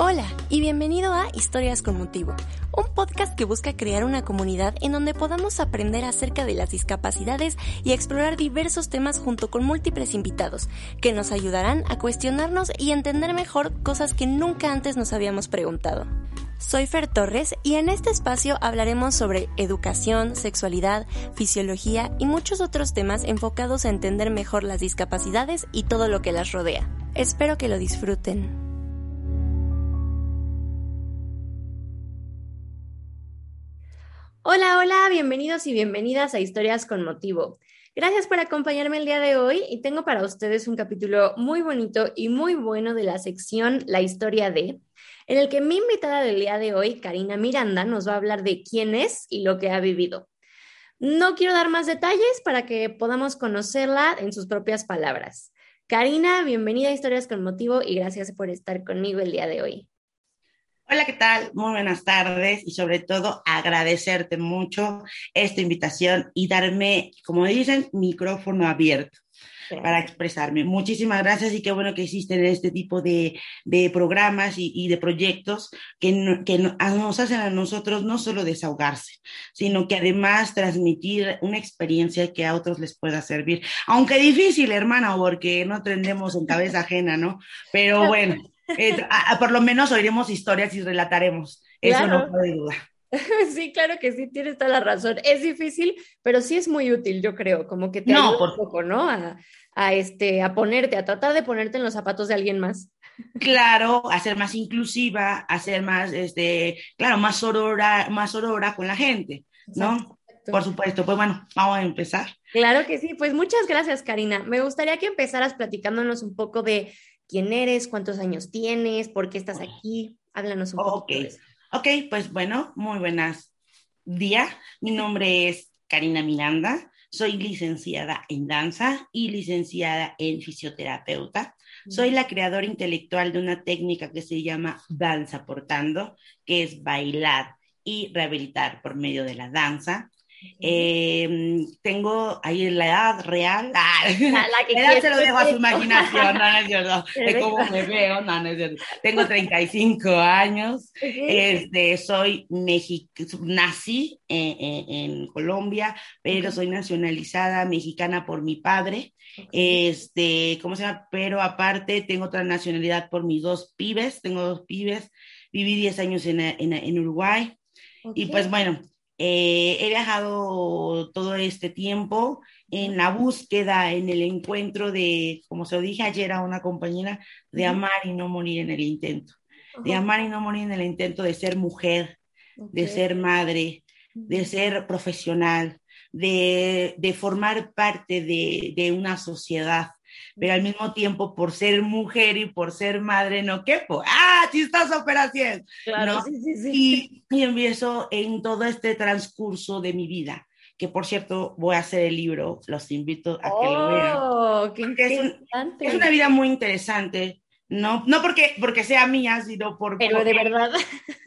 Hola y bienvenido a Historias con Motivo, un podcast que busca crear una comunidad en donde podamos aprender acerca de las discapacidades y explorar diversos temas junto con múltiples invitados que nos ayudarán a cuestionarnos y entender mejor cosas que nunca antes nos habíamos preguntado. Soy Fer Torres y en este espacio hablaremos sobre educación, sexualidad, fisiología y muchos otros temas enfocados a entender mejor las discapacidades y todo lo que las rodea. Espero que lo disfruten. Hola, hola, bienvenidos y bienvenidas a Historias con Motivo. Gracias por acompañarme el día de hoy y tengo para ustedes un capítulo muy bonito y muy bueno de la sección La historia de, en el que mi invitada del día de hoy, Karina Miranda, nos va a hablar de quién es y lo que ha vivido. No quiero dar más detalles para que podamos conocerla en sus propias palabras. Karina, bienvenida a Historias con Motivo y gracias por estar conmigo el día de hoy. Hola, ¿qué tal? Muy buenas tardes y sobre todo agradecerte mucho esta invitación y darme, como dicen, micrófono abierto para expresarme. Muchísimas gracias y qué bueno que existen este tipo de, de programas y, y, de proyectos que, que nos hacen a nosotros no solo desahogarse, sino que además transmitir una experiencia que a otros les pueda servir. Aunque difícil, hermana, porque no tendemos en cabeza ajena, ¿no? Pero bueno. Eh, por lo menos oiremos historias y relataremos. Eso no cabe duda. Sí, claro que sí, tienes toda la razón. Es difícil, pero sí es muy útil, yo creo, como que te no, ayuda un poco, ¿no? A, a, este, a ponerte, a tratar de ponerte en los zapatos de alguien más. Claro, a ser más inclusiva, a ser más, este, claro, más sorora, más sorora con la gente, ¿no? Por supuesto, pues bueno, vamos a empezar. Claro que sí, pues muchas gracias, Karina. Me gustaría que empezaras platicándonos un poco de quién eres, cuántos años tienes, por qué estás aquí. Háblanos un poco. Eso. Ok, pues bueno, muy buenas días. Mi nombre es Karina Miranda. Soy licenciada en danza y licenciada en fisioterapeuta. Soy la creadora intelectual de una técnica que se llama danza portando, que es bailar y rehabilitar por medio de la danza. Eh, tengo ahí la edad real. Ah, la, que edad se lo dejo a su imaginación, no, no es cierto. De cómo me veo, no, no es cierto. Tengo 35 años. Este, soy mexicana, nací en, en, Colombia, pero soy nacionalizada mexicana por mi padre. Este, ¿cómo se llama? Pero aparte tengo otra nacionalidad por mis dos pibes. Tengo dos pibes. Viví 10 años en, en, en Uruguay. Y pues bueno, eh, he viajado todo este tiempo en la búsqueda, en el encuentro de, como se lo dije ayer a una compañera, de amar y no morir en el intento. De amar y no morir en el intento de ser mujer, de ser madre, de ser profesional, de, de formar parte de, de una sociedad pero al mismo tiempo por ser mujer y por ser madre no quepo. ¡Ah, chistosa operación! Claro, sí, sí, sí. Y, y, empiezo en todo este transcurso de mi vida, que por cierto voy a hacer el libro, los invito a que lo vean. ¡Oh, qué interesante! Es, es, una vida muy interesante. No, no porque, porque sea mía, sino por... Pero de verdad.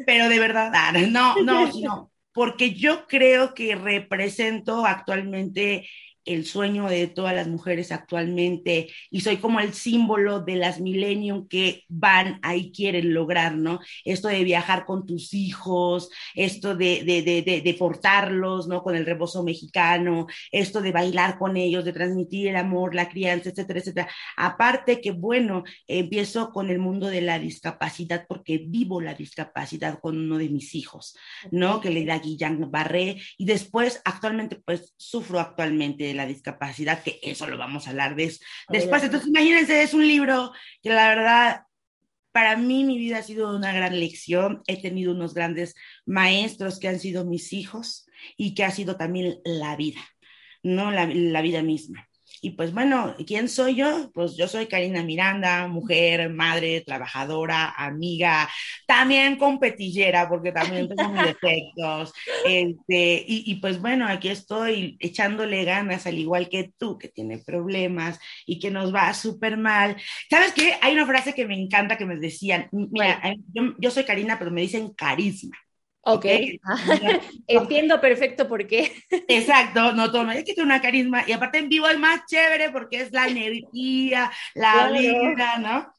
Pero de verdad, ah, no, no, no, porque yo creo que represento actualmente el sueño de todas las mujeres actualmente y soy como el símbolo de las millennium que van ahí quieren lograr, ¿no? Esto de viajar con tus hijos, esto de, de, de, de, portarlos, ¿no? Con el rebozo mexicano, esto de bailar con ellos, de transmitir el amor, la crianza, etcétera, etcétera. Aparte que, bueno, empiezo con el mundo de la discapacidad porque vivo la discapacidad con uno de mis hijos, ¿no? Que le da Guillain Barré y después actualmente, pues, sufro actualmente la discapacidad, que eso lo vamos a hablar de después. Entonces, imagínense, es un libro que la verdad, para mí mi vida ha sido una gran lección. He tenido unos grandes maestros que han sido mis hijos y que ha sido también la vida, ¿no? La, la vida misma. Y pues bueno, ¿quién soy yo? Pues yo soy Karina Miranda, mujer, madre, trabajadora, amiga, también competillera, porque también tengo mis defectos. Este, y, y, pues bueno, aquí estoy echándole ganas, al igual que tú, que tiene problemas y que nos va súper mal. ¿Sabes qué? Hay una frase que me encanta que me decían, mira, yo, yo soy Karina, pero me dicen carisma. Ok, entiendo perfecto por qué. Exacto, no toma, es que tiene una carisma y aparte en vivo es más chévere porque es la energía, la claro. vida, ¿no?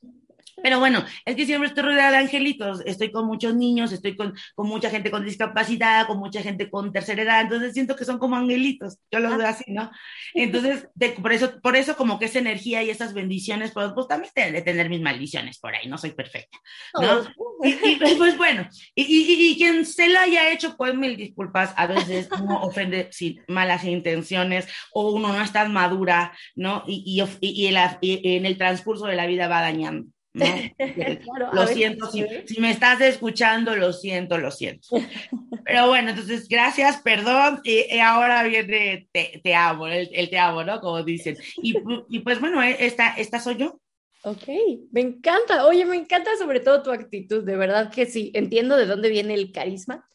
Pero bueno, es que siempre estoy rodeada de angelitos, estoy con muchos niños, estoy con, con, mucha gente con discapacidad, con mucha gente con tercera edad, entonces siento que son como angelitos, yo los veo así, ¿no? Entonces, de, por, eso, por eso como que esa energía y esas bendiciones, pues, pues también de tener mis maldiciones por ahí, no soy perfecta, ¿no? Oh. Y, pues bueno, y, y, y, quien se lo haya hecho, pues mil disculpas, a veces uno ofende sin malas intenciones o uno no está madura, ¿no? Y, y, en el transcurso de la vida va dañando. ¿No? lo siento, si, si, me estás escuchando, lo siento, lo siento. Pero bueno, entonces, gracias, perdón, y, ahora viene te, te amo, el, te amo, ¿no? Como dicen. Y, y pues bueno, eh, esta, esta soy yo. Ok, me encanta. Oye, me encanta sobre todo tu actitud, de verdad que sí, entiendo de dónde viene el carisma.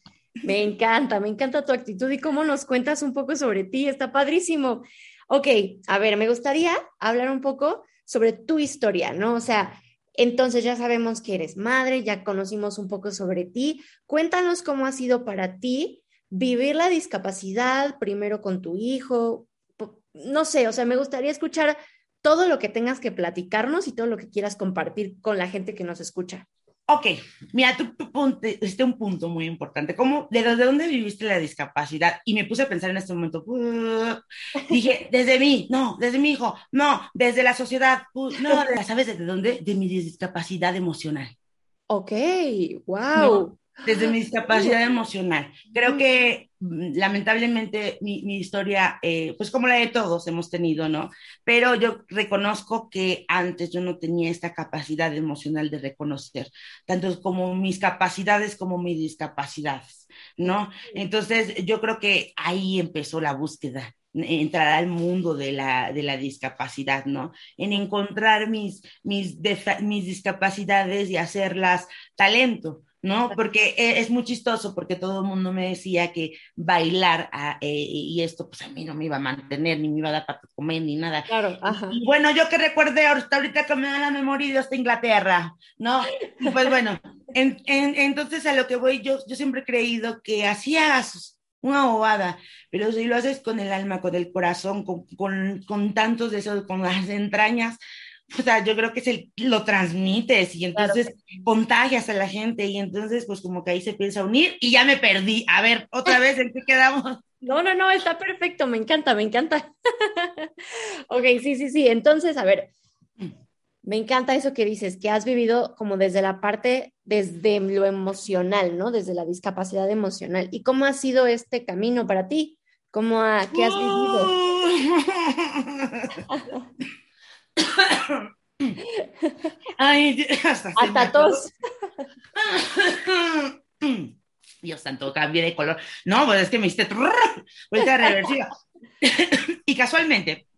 Me encanta, me encanta tu actitud y cómo nos cuentas un poco sobre ti, está padrísimo. Ok, a ver, me gustaría hablar un poco sobre tu historia, ¿no? O sea, entonces ya sabemos que eres madre, ya conocimos un poco sobre ti. Cuéntanos cómo ha sido para ti vivir la discapacidad primero con tu hijo. No sé, o sea, me gustaría escuchar todo lo que tengas que platicarnos y todo lo que quieras compartir con la gente que nos escucha. Ok, mira, tú, ponte, este un punto muy importante, ¿cómo, de, dónde viviste la discapacidad? Y me puse a pensar en este momento, dije, desde mí, no, desde mi hijo, no, desde la sociedad, no, ¿sabes desde dónde? De mi discapacidad emocional. Ok, wow desde mi discapacidad emocional. Creo que lamentablemente mi, mi historia, eh, pues como la de todos hemos tenido, ¿no? Pero yo reconozco que antes yo no tenía esta capacidad emocional de reconocer, tanto como mis capacidades como mis discapacidades, ¿no? Entonces yo creo que ahí empezó la búsqueda entrar al mundo de la, de la discapacidad, ¿no? En encontrar mis, mis, mis discapacidades y hacerlas talento, ¿no? Porque e, es muy chistoso, porque todo el mundo me decía que bailar ah, eh, y esto, pues a mí no me iba a mantener, ni me iba a dar para comer, ni nada. Claro, ajá. Y bueno, yo que recuerde hasta ahorita que me da la memoria de hasta Inglaterra, ¿no? Y pues bueno, en, en, entonces a lo que voy, yo, yo siempre he creído que hacías una bobada, pero si lo haces con el alma, con el corazón, con, con, con tantos deseos, con las entrañas, o sea, yo creo que se lo transmites y entonces contagias a la gente y entonces pues como que ahí se piensa unir y ya me perdí. A ver, otra vez, ¿en qué quedamos? No, no, no, está perfecto, me encanta, me encanta. ok, sí, sí, sí. Entonces, a ver, me encanta eso que dices, que has vivido como desde la parte, desde lo emocional, ¿no? Desde la discapacidad emocional. ¿Y cómo ha sido este camino para ti? ¿Cómo ha, qué has vivido? Ay, hasta, tos. Dios santo, cambié de color. No, pues es que me hiciste vuelta reversiva. y casualmente,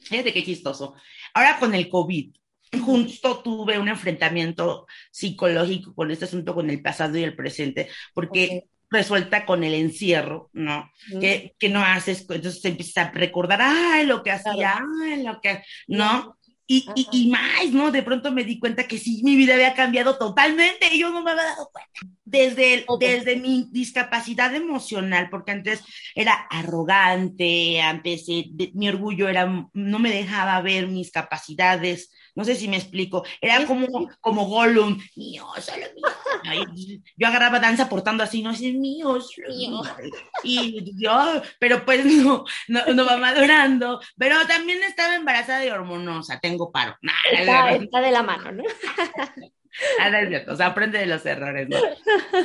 fíjate qué chistoso. Ahora con el COVID, justo tuve un enfrentamiento psicológico con este asunto, con el pasado y el presente, porque resuelta con el encierro, ¿no? que, que, no haces, entonces empiezas a recordar, ay, lo que hacía, ay, lo que, ¿no? Y, y, y, más, ¿no? De pronto me di cuenta que sí, mi vida había cambiado totalmente y yo no me había dado cuenta. Desde, desde mi discapacidad emocional, porque antes era arrogante, antes mi orgullo era, no me dejaba ver mis capacidades, no sé si me explico. Era como, como Gollum, mío, solo mío. Yo agarraba danza portando así, no es mío, mío. Y yo, pero pues no, no, no, va madurando. Pero también estaba embarazada de hormonosa, tengo paro. está, está de la mano, ¿no? o sea, aprende de los errores, ¿no?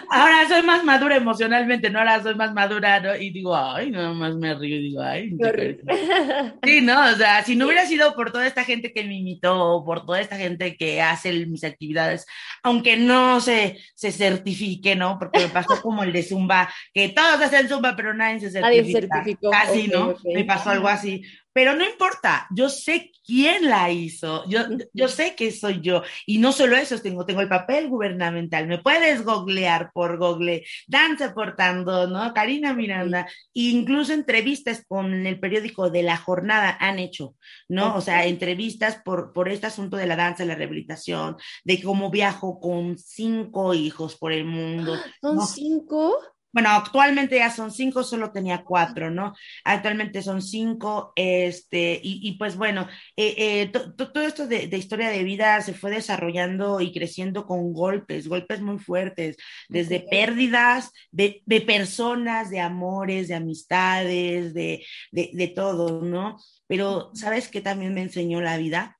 Ahora soy más madura emocionalmente, ¿no? Ahora soy más madura, ¿no? Y digo, ay, nada más me río y digo, ay. Sí, ¿no? O sea, si no hubiera sido por toda esta gente que me imitó, por toda esta gente que hace mis actividades, aunque no se, se certifique, ¿no? Porque me pasó como el de Zumba, que todos hacen Zumba, pero nadie se certifica. Nadie certificó. Casi, ¿no? Me pasó algo así pero no importa, yo sé quién la hizo, yo, yo sé que soy yo. Y no solo eso, tengo, tengo el papel gubernamental, me puedes googlear por Google, Danza Portando, ¿no? Karina Miranda, incluso entrevistas con el periódico de La Jornada han hecho, ¿no? O sea, entrevistas por, por este asunto de la danza, la rehabilitación, de cómo viajo con cinco hijos por el mundo. ¿Son cinco? Bueno, actualmente ya son cinco, solo tenía cuatro, ¿no? Actualmente son cinco, este, y, pues bueno, eh, eh, todo esto de, historia de vida se fue desarrollando y creciendo con golpes, golpes muy fuertes, desde pérdidas de, personas, de amores, de amistades, de, de todo, ¿no? Pero, ¿sabes qué también me enseñó la vida?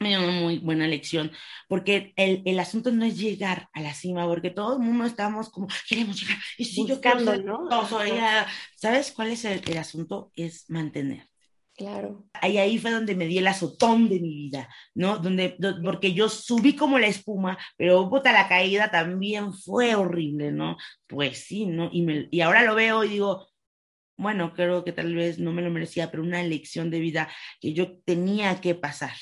Me dio una muy buena lección, porque el, el, asunto no es llegar a la cima, porque todo el mundo estamos como, queremos llegar, y si Buscando, yo ¿no? ¿Sabes cuál es el, el, asunto? Es mantener. Claro. Ahí, ahí fue donde me di el azotón de mi vida, ¿no? Donde, porque yo subí como la espuma, pero puta, la caída también fue horrible, ¿no? Pues sí, ¿no? Y, me, y ahora lo veo y digo, bueno, creo que tal vez no me lo merecía, pero una lección de vida que yo tenía que pasar,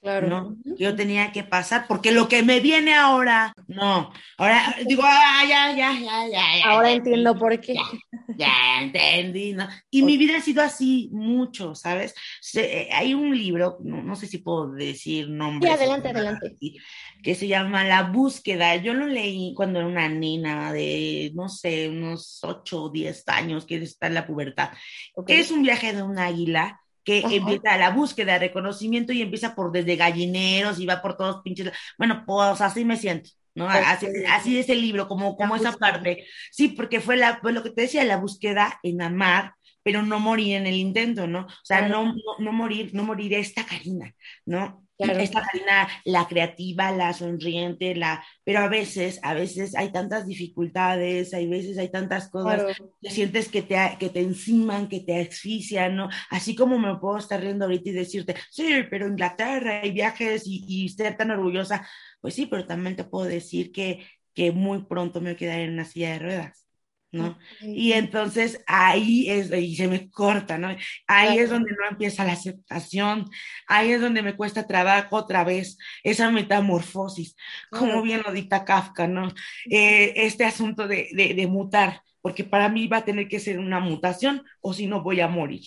Claro. ¿no? Yo tenía que pasar, porque lo que me viene ahora, no. Ahora digo, ah, ya, ya, ya, ya. Ahora entiendo por qué. Ya, entendí, ¿no? Y mi vida ha sido así mucho, ¿sabes? Eh, hay un libro, no, sé si puedo decir nombre. Sí, adelante, adelante. Que se llama La búsqueda. Yo lo leí cuando era una nena de, no sé, unos 8 o 10 años, que está en la pubertad. Que es un viaje de un águila que empieza la búsqueda de reconocimiento y empieza por desde gallineros y va por todos pinches. Bueno, pues así me siento. ¿no? Así, así, es el libro, como, como esa parte. Sí, porque fue la, lo que te decía, la búsqueda en amar, pero no morir en el intento, ¿no? O sea, no, no, no, morir, no morir esta Karina, ¿no? Esta Karina, la creativa, la sonriente, la, pero a veces, a veces hay tantas dificultades, hay veces hay tantas cosas que sientes que te, que te enciman, que te asfixian, ¿no? Así como me puedo estar riendo ahorita y decirte, sí, pero Inglaterra hay viajes y, y ser tan orgullosa, pues sí, pero también te puedo decir que, que muy pronto me quedaré en una silla de ruedas. ¿No? Y entonces ahí es, y se me corta, ¿no? Ahí es donde no empieza la aceptación, ahí es donde me cuesta trabajo otra vez, esa metamorfosis, como bien lo dicta Kafka, ¿no? Eh, este asunto de, de, de, mutar, porque para mí va a tener que ser una mutación o si no voy a morir,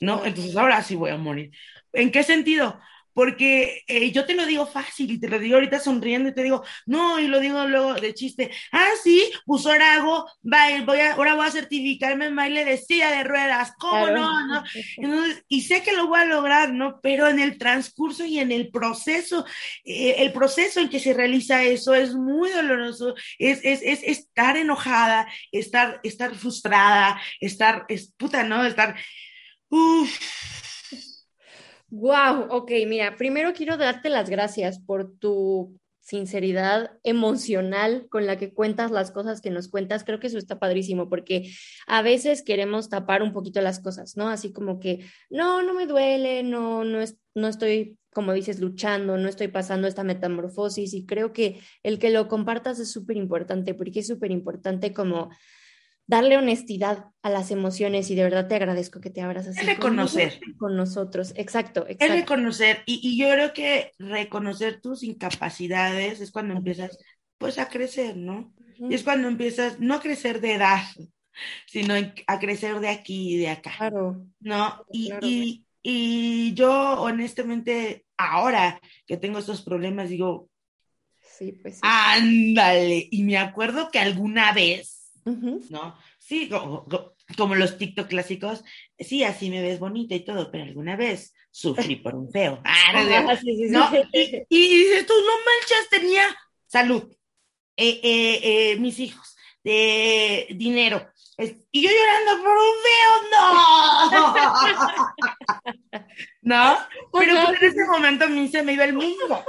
¿no? Entonces ahora sí voy a morir. ¿En qué sentido? Porque eh, yo te lo digo fácil y te lo digo ahorita sonriendo y te digo, no, y lo digo luego de chiste, ah, sí, pues ahora hago, voy a, ahora voy a certificarme en baile de silla de ruedas, ¿cómo no? no? y sé que lo voy a lograr, ¿no? Pero en el transcurso y en el proceso, eh, el proceso en que se realiza eso es muy doloroso, es, es, es estar enojada, estar, estar frustrada, estar, es, puta, ¿no? Estar, uff Wow, ok, mira, primero quiero darte las gracias por tu sinceridad emocional con la que cuentas las cosas que nos cuentas. Creo que eso está padrísimo porque a veces queremos tapar un poquito las cosas, ¿no? Así como que, no, no me duele, no, no, es, no estoy, como dices, luchando, no estoy pasando esta metamorfosis y creo que el que lo compartas es súper importante porque es súper importante como darle honestidad a las emociones y de verdad te agradezco que te abras así. Es reconocer. Con nosotros, exacto, exacto. Es reconocer y, y, yo creo que reconocer tus incapacidades es cuando empiezas pues a crecer, ¿no? Y es cuando empiezas no a crecer de edad, sino a crecer de aquí y de acá. Claro. ¿No? Y, y, y yo honestamente ahora que tengo estos problemas digo, sí, pues sí. ándale, y me acuerdo que alguna vez ¿no? Sí, como, los TikTok clásicos, sí, así me ves bonita y todo, pero alguna vez sufrí por un feo. Ah, y, dices tú, no manchas, tenía salud, eh, eh, eh, mis hijos, de dinero, y yo llorando por un feo, no. ¿No? Pero pues en ese momento a mí se me iba el mundo.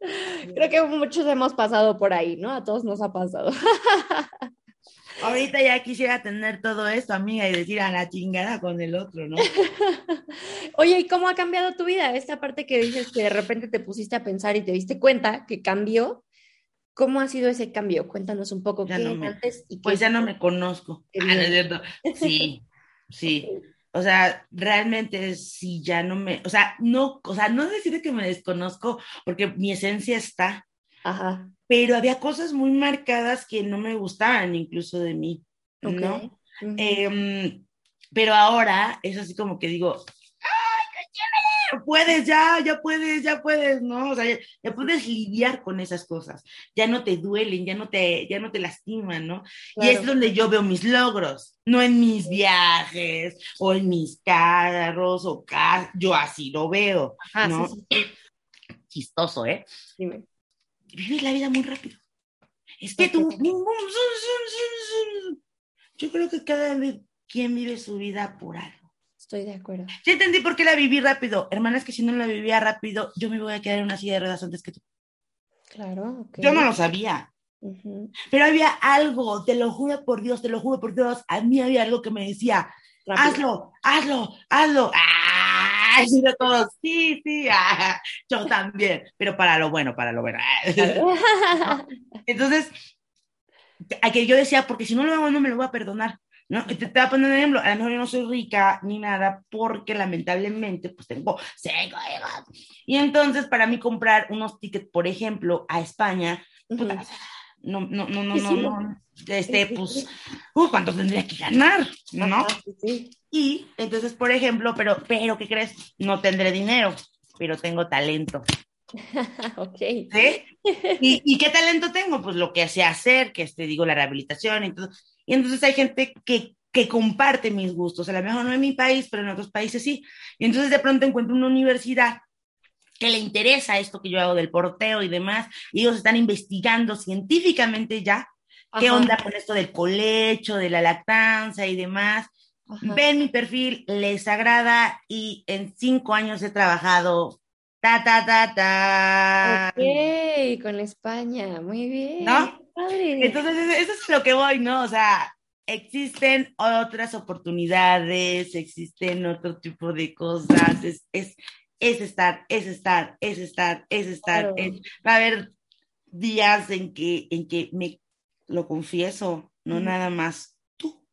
Creo que muchos hemos pasado por ahí, ¿no? A todos nos ha pasado. Ahorita ya quisiera tener todo esto, amiga, y decir a la chingada con el otro, ¿no? Oye, ¿y cómo ha cambiado tu vida? Esta parte que dices que de repente te pusiste a pensar y te diste cuenta que cambió. ¿Cómo ha sido ese cambio? Cuéntanos un poco ya qué antes y Pues ya no me conozco. Ah, no. Sí, sí. O sea, realmente sí ya no me, o sea, no, o sea, no decir que me desconozco porque mi esencia está. Ajá. Pero había cosas muy marcadas que no me gustaban incluso de mí, ¿no? Em, pero ahora es así como que digo, ¡ay, qué chévere! Puedes, ya, ya puedes, ya puedes, ¿no? O sea, ya, puedes lidiar con esas cosas, ya no te duelen, ya no te, ya no te lastiman, ¿no? Y es donde yo veo mis logros, no en mis viajes o en mis carros o yo así lo veo, ¿no? Chistoso, ¿eh? Dime. Vives la vida muy rápido. Es que tú, yo creo que cada quien vive su vida apurado. Estoy de acuerdo. Ya entendí por qué la viví rápido. Hermana, es que si no la vivía rápido, yo me voy a quedar en una silla de ruedas antes que tú. Claro. Yo no lo sabía. Pero había algo, te lo juro por Dios, te lo juro por Dios, a mí había algo que me decía, hazlo, hazlo, hazlo. ¡Ah! Y de todos, sí, sí, ah, yo también, pero para lo bueno, para lo bueno. Entonces, a que yo decía, porque si no lo hago, no me lo voy a perdonar. ¿No? Te, te voy a poner un ejemplo, a lo mejor yo no soy rica ni nada porque lamentablemente pues tengo seco y entonces para mí comprar unos tickets, por ejemplo, a España, no, no, no, no, no, no, este, pues, uh, ¿cuánto tendría que ganar? ¿No? Y entonces, por ejemplo, pero, pero, ¿qué crees? No tendré dinero, pero tengo talento. ok. ¿Sí? ¿Y, ¿Y, qué talento tengo? Pues lo que sé hacer, que te digo, la rehabilitación y todo. Y entonces hay gente que, que comparte mis gustos, a lo mejor no en mi país, pero en otros países sí. Y entonces de pronto encuentro una universidad que le interesa esto que yo hago del porteo y demás, y ellos están investigando científicamente ya qué onda con esto del colecho, de la lactancia y demás. Ven mi perfil, les agrada y en cinco años he trabajado ta, ta, ta, ta. Ok, con España, muy bien. ¿No? Entonces, eso es lo que voy, ¿no? O sea, existen otras oportunidades, existen otro tipo de cosas, es, es, es estar, es estar, es estar, es estar. va a haber días en que, en que me lo confieso, no nada más tú.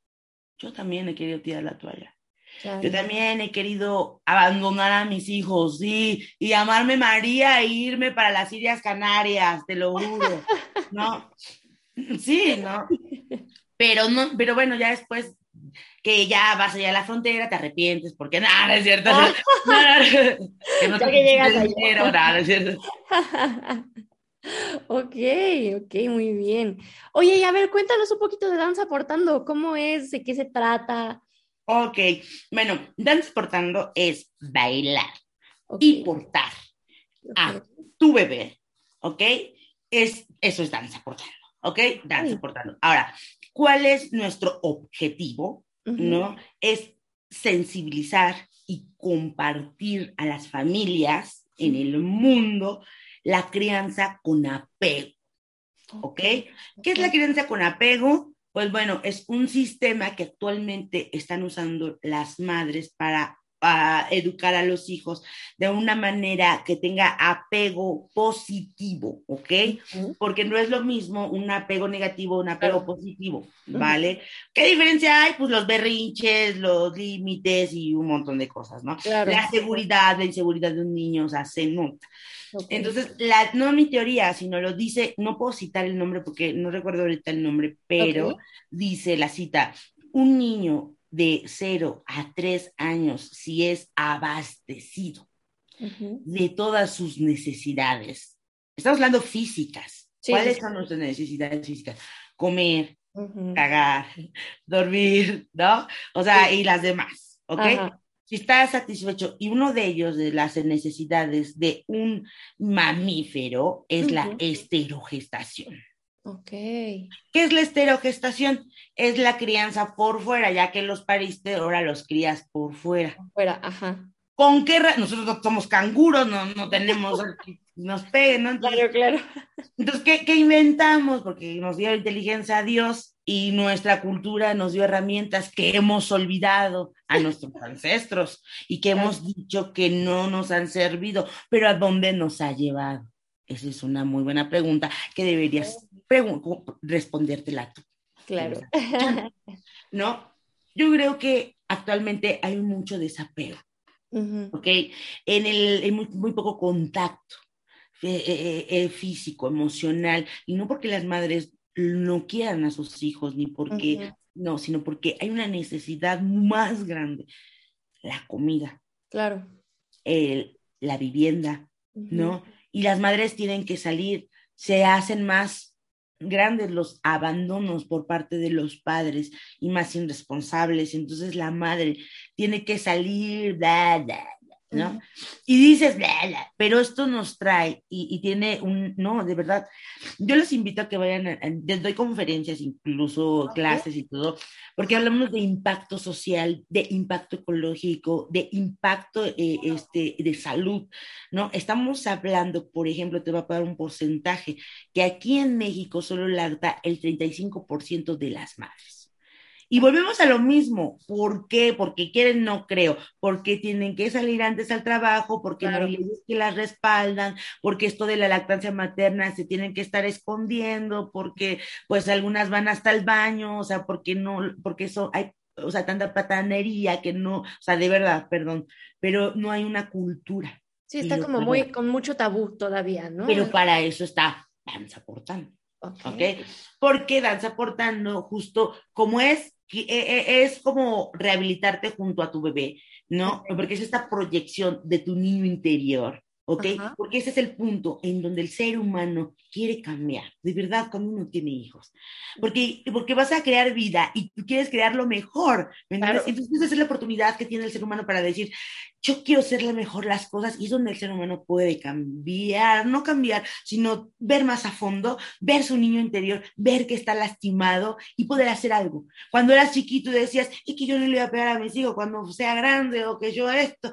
Yo también he querido tirar la toalla. Yo también he querido abandonar a mis hijos, sí, y llamarme María e irme para las Islas Canarias, te lo juro, ¿no? Sí, ¿no? Pero no, pero bueno, ya después que ya vas allá a la frontera, te arrepientes, porque nada, es cierto. que no te que llegas dinero, nada, es cierto. Ok, ok, muy bien. Oye, y a ver, cuéntanos un poquito de Danza Portando, ¿cómo es? ¿De qué se trata? Ok, bueno, Danza Portando es bailar y portar a tu bebé, ¿ok? Es, eso es Danza Portando. ¿ok? Danza portando. Ahora, ¿cuál es nuestro objetivo? ¿No? Es sensibilizar y compartir a las familias en el mundo la crianza con apego. ¿Ok? ¿Qué es la crianza con apego? Pues bueno, es un sistema que actualmente están usando las madres para a educar a los hijos de una manera que tenga apego positivo, ¿ok? Porque no es lo mismo un apego negativo, un apego positivo, ¿vale? ¿Qué diferencia hay? Pues los berrinches, los límites y un montón de cosas, ¿no? La seguridad, la inseguridad de un niño, se sea, nota. Entonces, la, no mi teoría, sino lo dice, no puedo citar el nombre porque no recuerdo ahorita el nombre, pero dice la cita, un niño de 0 a 3 años si es abastecido de todas sus necesidades. Estamos hablando físicas. ¿Cuáles son nuestras necesidades físicas? Comer, cagar, dormir, ¿no? O sea, y las demás, ¿ok? Si está satisfecho y uno de ellos de las necesidades de un mamífero es la esterogestación. Ok. ¿Qué es la esterogestación? Es la crianza por fuera, ya que los pariste, ahora los crías por fuera. Por fuera, ajá. ¿Con qué? Nosotros no somos canguros, no, no tenemos nos peguen, ¿no? claro, claro. Entonces, ¿qué, ¿qué, inventamos? Porque nos dio inteligencia a Dios y nuestra cultura nos dio herramientas que hemos olvidado a nuestros ancestros y que hemos dicho que no nos han servido, pero ¿a dónde nos ha llevado? Esa es una muy buena pregunta que deberías respondértela tú. Claro. ¿No? Yo creo que actualmente hay mucho desapego, ¿ok? En el, muy, poco contacto eh, eh, eh, físico, emocional, y no porque las madres no quieran a sus hijos, ni porque, no, sino porque hay una necesidad más grande, la comida. Claro la vivienda, ¿no? Y las madres tienen que salir, se hacen más grandes los abandonos por parte de los padres y más irresponsables. Entonces la madre tiene que salir, bla, ¿no? Y dices, pero esto nos trae y, tiene un, no, de verdad, yo los invito a que vayan, les doy conferencias, incluso clases y todo, porque hablamos de impacto social, de impacto ecológico, de impacto eh, este, de salud, ¿no? Estamos hablando, por ejemplo, te voy a dar un porcentaje, que aquí en México solo lacta el 35% de las madres. Y volvemos a lo mismo. ¿Por qué? Porque quieren, no creo. Porque tienen que salir antes al trabajo, porque no hay leyes que las respaldan, porque esto de la lactancia materna se tienen que estar escondiendo, porque pues algunas van hasta el baño, o sea, porque no, porque eso hay, o sea, tanta patanería que no, o sea, de verdad, perdón, pero no hay una cultura. Sí, está como muy, con mucho tabú todavía, ¿no? Pero para eso está danza portando. ¿ok? Porque danza portando, justo como es es como rehabilitarte junto a tu bebé, ¿no? Porque es esta proyección de tu niño interior, ¿ok? Porque ese es el punto en donde el ser humano quiere cambiar, de verdad, cuando uno tiene hijos. Porque, porque vas a crear vida y tú quieres crear lo mejor, Entonces esa es la oportunidad que tiene el ser humano para decir, yo quiero hacerle mejor las cosas y es donde el ser humano puede cambiar, no cambiar, sino ver más a fondo, ver su niño interior, ver que está lastimado y poder hacer algo. Cuando eras chiquito decías, es que yo no le voy a pegar a mis hijos cuando sea grande o que yo esto,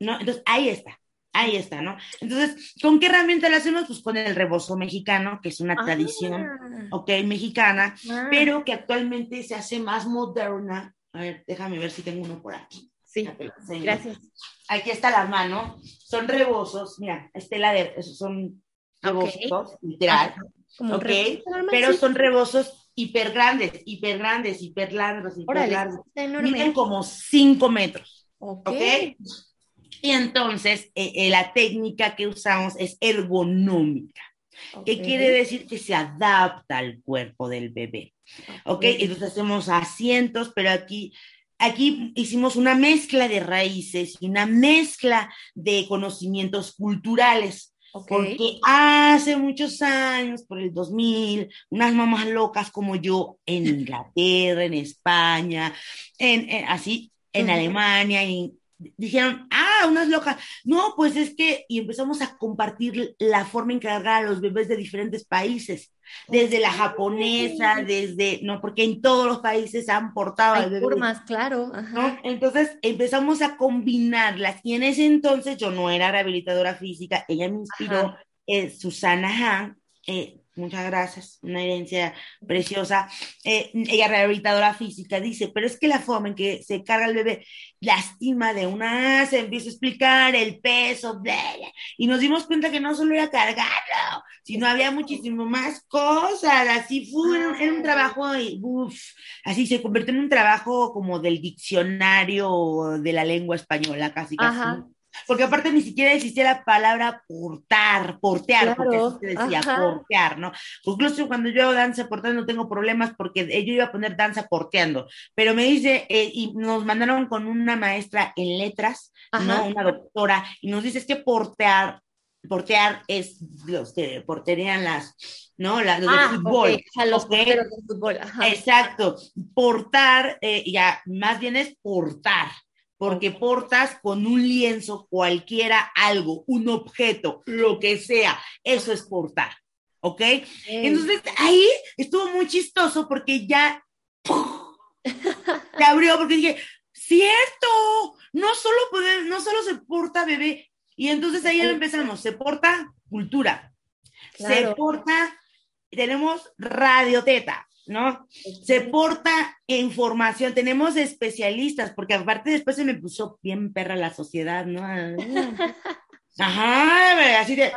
¿no? Entonces, ahí está. Ahí está, ¿no? Entonces, ¿con qué herramienta lo hacemos? Pues con el rebozo mexicano, que es una ah. tradición, ok, mexicana, ah. pero que actualmente se hace más moderna. A ver, déjame ver si tengo uno por aquí. Sí, gracias. Aquí está la mano. Son rebozos, mira, estela de, esos son rebozos, literal, ok, pero son rebozos hiper grandes, hiper grandes, hiper largos, hiper largos. Miden como 5 metros, ok. Y entonces eh, eh, la técnica que usamos es ergonómica. ¿Qué quiere decir? Que se adapta al cuerpo del bebé. ¿Ok? Entonces hacemos asientos, pero aquí, aquí hicimos una mezcla de raíces y una mezcla de conocimientos culturales. Porque hace muchos años, por el 2000, unas mamás locas como yo en Inglaterra, en España, en, así, en Alemania, en dijeron, ah, unas locas. No, pues es que, y empezamos a compartir la forma en a los bebés de diferentes países, desde la japonesa, desde, no, porque en todos los países han portado Hay formas, claro. Entonces empezamos a combinarlas, y en ese entonces yo no era rehabilitadora física, ella me inspiró, eh, Susana Han, eh, muchas gracias, una herencia preciosa. Eh, ella, rehabilitadora física, dice, pero es que la forma en que se carga el bebé lastima de una, se empieza a explicar el peso, y nos dimos cuenta que no solo era cargarlo, sino había muchísimo más cosas, así fue, era un trabajo, y, así se convirtió en un trabajo como del diccionario de la lengua española, casi, casi porque aparte ni siquiera existía la palabra portar, portear, porque así se decía, portear, ¿no? Incluso cuando yo hago danza portando no tengo problemas porque yo iba a poner danza porteando, pero me dice, eh, y nos mandaron con una maestra en letras, ¿no? Una doctora, y nos dice, es que portear, portear es los que porterían las, ¿no? Las, los ah, fútbol. los de fútbol. Exacto. Portar, eh, ya, más bien es portar porque portas con un lienzo cualquiera algo, un objeto, lo que sea, eso es portar, ¿ok? Entonces ahí estuvo muy chistoso porque ya se abrió porque dije, cierto, no solo, puede, no solo se porta bebé, y entonces ahí empezamos, se porta cultura, se porta, tenemos radioteta, ¿no? Se porta información, tenemos especialistas, porque aparte después se me puso bien perra la sociedad, ¿no? Ajá, así de,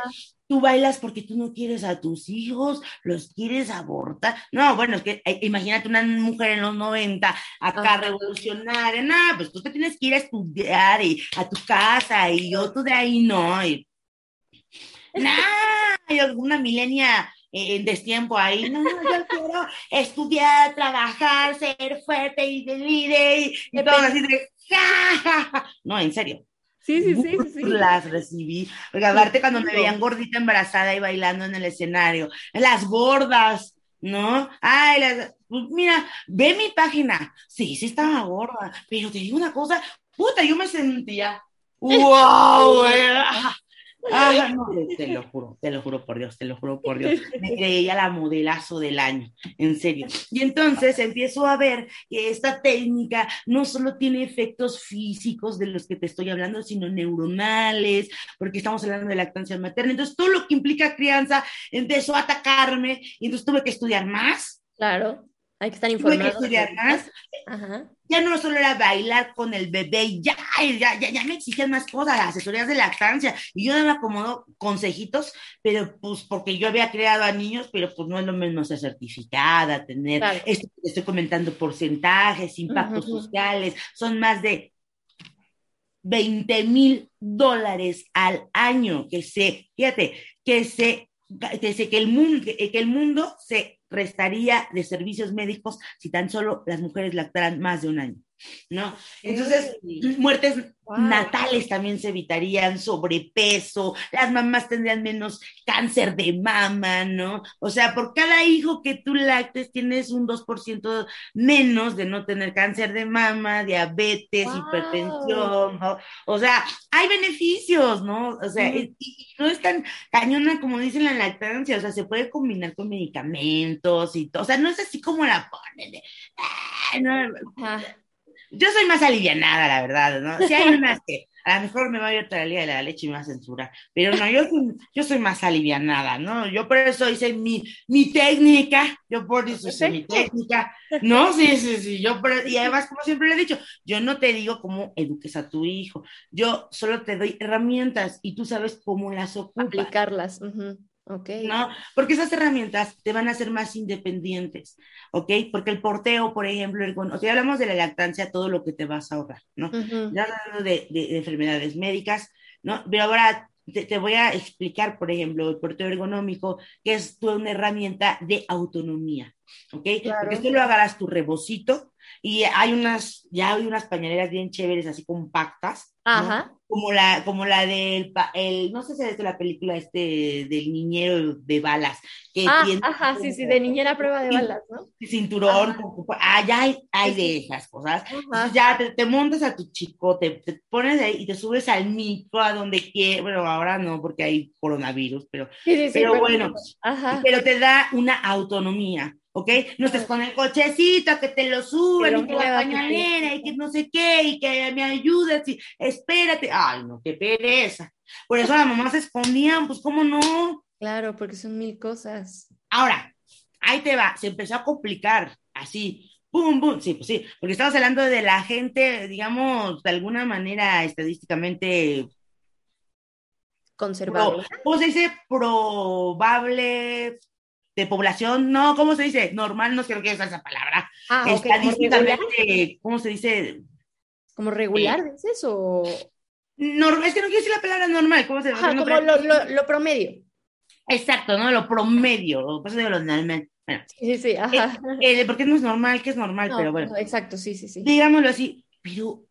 tú bailas porque tú no quieres a tus hijos, los quieres abortar. No, bueno, es que eh, imagínate una mujer en los 90 acá revolucionaria, no, pues tú te tienes que ir a estudiar y a tu casa y yo tú de ahí no. Y, nah, alguna milenia en destiempo ahí, no, yo quiero estudiar, trabajar, ser fuerte y de líder y, todo así de, no, en serio. Sí, sí, sí, sí. Las recibí. Porque aparte cuando me veían gordita embarazada y bailando en el escenario, las gordas, ¿no? Ay, las, pues mira, ve mi página. Sí, sí estaba gorda, pero te digo una cosa, puta, yo me sentía, wow, Ah, no, te lo juro, te lo juro por Dios, te lo juro por Dios. Me creía la modelazo del año, en serio. Y entonces empiezo a ver que esta técnica no solo tiene efectos físicos de los que te estoy hablando, sino neuronales, porque estamos hablando de lactancia materna. Entonces, todo lo que implica crianza empezó a atacarme y entonces tuve que estudiar más. Claro. Hay que estar informados. Tuve que estudiar más. Ya no solo era bailar con el bebé, ya, ya, ya, ya me exigían más cosas, asesorías de lactancia. Y yo me acomodo consejitos, pero pues porque yo había creado a niños, pero pues no es lo mismo ser certificada, tener, esto estoy comentando porcentajes, impactos sociales, son más de 20 mil dólares al año que se, fíjate, que se, se, que el mundo, que el mundo se restaría de servicios médicos si tan solo las mujeres lactaran más de un año, ¿no? Entonces, muertes natales también se evitarían, sobrepeso, las mamás tendrían menos cáncer de mama, ¿no? O sea, por cada hijo que tú lactes tienes un 2% menos de no tener cáncer de mama, diabetes, hipertensión, ¿no? O sea, hay beneficios, ¿no? O sea, y, no es tan cañona como dicen la lactancia, o sea, se puede combinar con medicamentos y todo, o sea, no es así como la ponen de, ah, no, yo soy más alivianada, la verdad, ¿no? Si hay unas que a lo mejor me va a ir otra día de la leche y me va a censurar, pero no, yo, yo soy más alivianada, ¿no? Yo por eso hice mi, mi técnica, yo por eso hice mi técnica, ¿no? Sí, sí, sí, yo y además, como siempre le he dicho, yo no te digo cómo eduques a tu hijo, yo solo te doy herramientas y tú sabes cómo las ocupas. Aplicarlas. ¿No? Porque esas herramientas te van a hacer más independientes, ¿ok? Porque el porteo, por ejemplo, el, o sea, hablamos de la lactancia, todo lo que te vas a ahorrar, ¿no? Ya hablando de, de, enfermedades médicas, ¿no? Pero ahora te, voy a explicar, por ejemplo, el porteo ergonómico, que es toda una herramienta de autonomía, ¿ok? Porque esto lo agarras tu rebocito y hay unas, ya hay unas pañaleras bien chéveres, así compactas, Ajá como la, como la del, el, no sé si es la película este del niñero de balas. Que ah, ajá, sí, sí, de niñera prueba de balas, ¿no? Cinturón, ah, ya hay, hay de esas cosas. ya te, montas a tu chico, te, te, pones ahí y te subes al micro a donde quieras, bueno, ahora no porque hay coronavirus, pero, pero bueno, pero te da una autonomía. ¿Ok? No estés con el cochecito, que te lo suben, y que la pañalera, y que no sé qué, y que me ayudes, y espérate. Ay, no, qué pereza. Por eso las mamás se escondían, pues, ¿cómo no? Claro, porque son mil cosas. Ahora, ahí te va, se empezó a complicar, así, pum, pum, sí, pues sí, porque estamos hablando de la gente, digamos, de alguna manera estadísticamente conservadora. ¿Cómo se dice? Probable, de población, no, ¿cómo se dice? Normal, no lo que es esa palabra. Ah, Estadísticamente, ¿cómo se dice? ¿Como regular, eh, dices? O... No, es que no quiero decir la palabra normal, ¿cómo se dice? como lo, lo, promedio. Exacto, ¿no? Lo promedio, por eso digo lo normal. Bueno, sí, sí, ajá. Eh, eh, porque no es normal, que es normal, pero bueno. exacto, sí, sí, sí. Digámoslo así, pero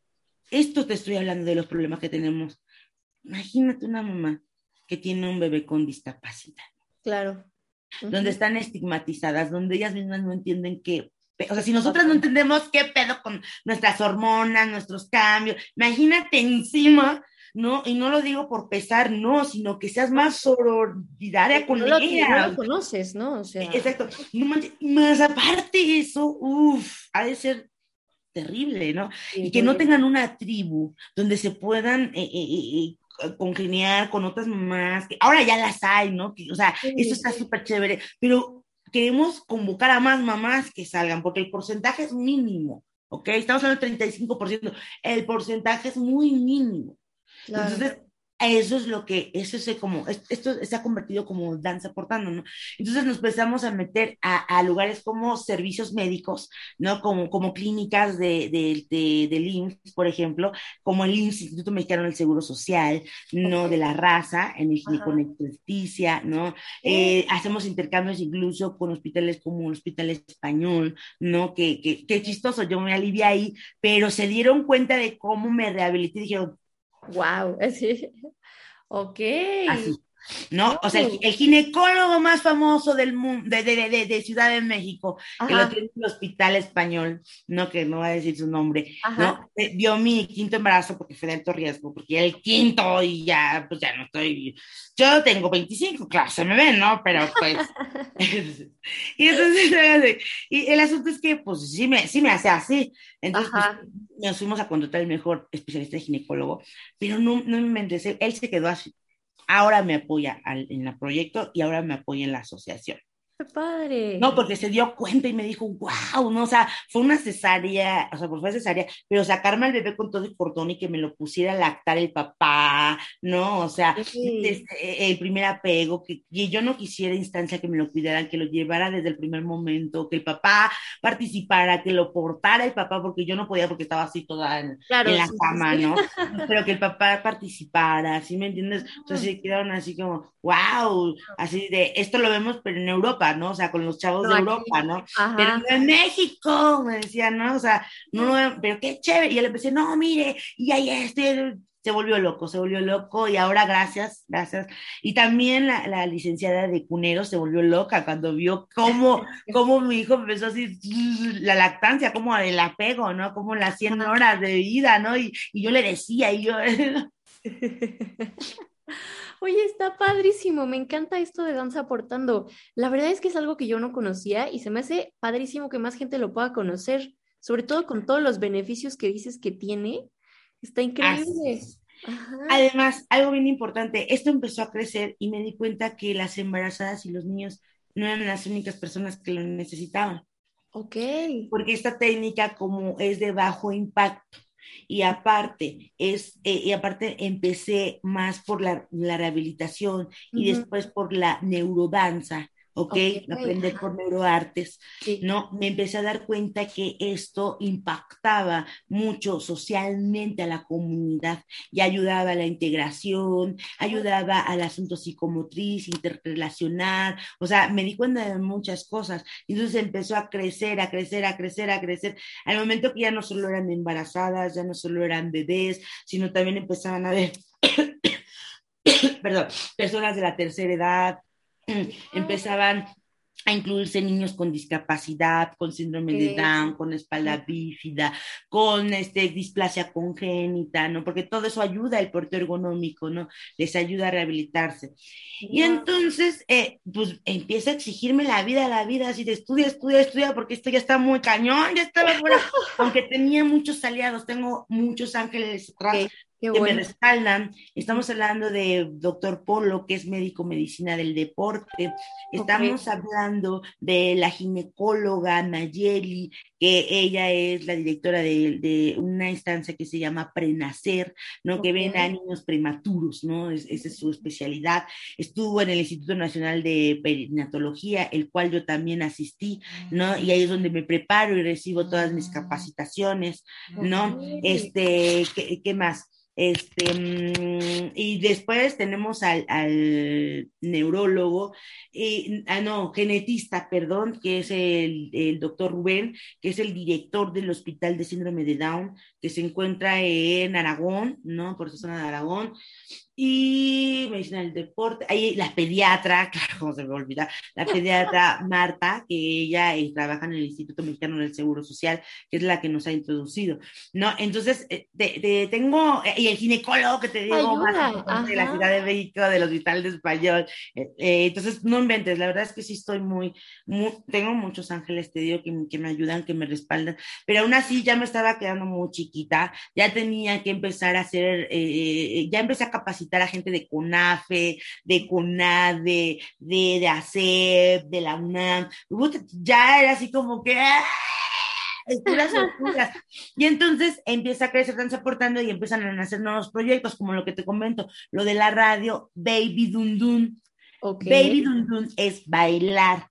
esto te estoy hablando de los problemas que tenemos. Imagínate una mamá que tiene un bebé con discapacidad. Claro donde están estigmatizadas, donde ellas mismas no entienden qué, o sea, si nosotras no entendemos qué pedo con nuestras hormonas, nuestros cambios, imagínate encima, ¿no? Y no lo digo por pesar, no, sino que seas más sororidad con no ella. No lo conoces, ¿no? O sea... Exacto. más aparte eso, uff, ha de ser terrible, ¿no? y que no tengan una tribu donde se puedan eh, eh, eh, congeniar con otras mamás, que ahora ya las hay, ¿no? o sea, eso está súper chévere, pero queremos convocar a más mamás que salgan, porque el porcentaje es mínimo, ¿ok? Estamos hablando del 35%, el porcentaje es muy mínimo. Entonces, eso es lo que, eso es como, esto se ha convertido como danza portando, ¿no? Entonces nos empezamos a meter a, lugares como servicios médicos, ¿no? Como, como clínicas de, de, del IMSS, por ejemplo, como el IMSS, Instituto Mexicano del Seguro Social, ¿no? De la raza, en el Justicia, ¿no? Eh, hacemos intercambios incluso con hospitales como el Hospital Español, ¿no? Que, que, que chistoso, yo me alivié ahí, pero se dieron cuenta de cómo me rehabilité y dijeron, Wow, así. Ok. Así. ¿No? O sea, el, ginecólogo más famoso del mundo, de, de, de, Ciudad de México, que lo tiene en el hospital español, no que no va a decir su nombre, ¿no? Eh, dio mi quinto embarazo porque fue de alto riesgo, porque el quinto y ya, pues ya no estoy, yo tengo 25, claro, se me ven, ¿no? Pero pues, y entonces, y el asunto es que, pues sí me, sí me hace así, entonces pues, nos fuimos a contratar el mejor especialista de ginecólogo, pero no, no me él se quedó así ahora me apoya en el proyecto y ahora me apoya en la asociación. ¡Qué padre! No, porque se dio cuenta y me dijo, wow, no, o sea, fue una cesárea, o sea, pues fue cesárea, pero sacarme al bebé con todo el cordón y que me lo pusiera a lactar el papá, ¿no? O sea, este, el primer apego, que, yo no quisiera instancia que me lo cuidaran, que lo llevara desde el primer momento, que el papá participara, que lo portara el papá, porque yo no podía porque estaba así toda en, la cama, ¿no? Pero que el papá participara, ¿sí me entiendes? Entonces se quedaron así como, wow, así de, esto lo vemos, pero en Europa ¿no? O sea, con los chavos de Europa, ¿no? Pero en México, me decían, ¿no? O sea, no, pero qué chévere. Y él empecé, no, mire, y ahí este, se volvió loco, se volvió loco y ahora gracias, gracias. Y también la, licenciada de Cunero se volvió loca cuando vio cómo, cómo mi hijo empezó así la lactancia, como el apego, ¿no? Como las 100 horas de vida, ¿no? Y, y yo le decía, y yo... Oye, está padrísimo, me encanta esto de danza aportando. La verdad es que es algo que yo no conocía y se me hace padrísimo que más gente lo pueda conocer, sobre todo con todos los beneficios que dices que tiene. Está increíble. Además, algo bien importante, esto empezó a crecer y me di cuenta que las embarazadas y los niños no eran las únicas personas que lo necesitaban. Ok. Porque esta técnica como es de bajo impacto, y aparte, es, eh, y aparte empecé más por la, la rehabilitación y después por la neurodanza ¿ok? Aprender por neuroartes, ¿no? Me empecé a dar cuenta que esto impactaba mucho socialmente a la comunidad y ayudaba a la integración, ayudaba al asunto psicomotriz, interrelacionar, o sea, me di cuenta de muchas cosas. Entonces empezó a crecer, a crecer, a crecer, a crecer, al momento que ya no solo eran embarazadas, ya no solo eran bebés, sino también empezaban a ver... perdón, personas de la tercera edad, empezaban a incluirse niños con discapacidad, con síndrome de Down, con espalda bífida, con este, displasia congénita, ¿no? Porque todo eso ayuda al portero ergonómico, ¿no? Les ayuda a rehabilitarse. Y entonces, eh, pues empieza a exigirme la vida, la vida, así de estudia, estudia, estudia, porque esto ya está muy cañón, ya estaba fuera, aunque tenía muchos aliados, tengo muchos ángeles atrás, que me respaldan. Estamos hablando de doctor Polo, que es médico medicina del deporte. Estamos hablando de la ginecóloga Nayeli, que ella es la directora de, una instancia que se llama Prenacer, ¿no? Que ven a niños prematuros, ¿no? esa es su especialidad. Estuvo en el Instituto Nacional de Perinatología, el cual yo también asistí, ¿no? Y ahí es donde me preparo y recibo todas mis ah. capacitaciones, ¿no? Este, ¿qué, qué más? Este, mm, y después tenemos al, neurólogo, ah, no, genetista, perdón, que es el, el, doctor Rubén, que es el director del Hospital de Síndrome de Down, que se encuentra en Aragón, ¿no? Por esa zona de Aragón y medicina del deporte, ahí la pediatra, claro, cómo se me olvida, la pediatra Marta, que ella eh, trabaja en el Instituto Mexicano del Seguro Social, que es la que nos ha introducido, ¿no? Entonces, eh, tengo, eh, y el ginecólogo que te digo, más de la Ciudad de México, del Hospital de Español, entonces, no inventes, la verdad es que sí estoy muy, tengo muchos ángeles, te digo, que, que me ayudan, que me respaldan, pero aún así ya me estaba quedando muy chiquita, ya tenía que empezar a hacer, ya empecé a capacitar a gente de CONAFE, de CONADE, de, de ACEP, de la UNAM. Ya era así como que... ¡ah! Y entonces empieza a crecer tan soportando y empiezan a nacer nuevos proyectos, como lo que te comento, lo de la radio, Baby Dun Dun. Baby Dun Dun es bailar,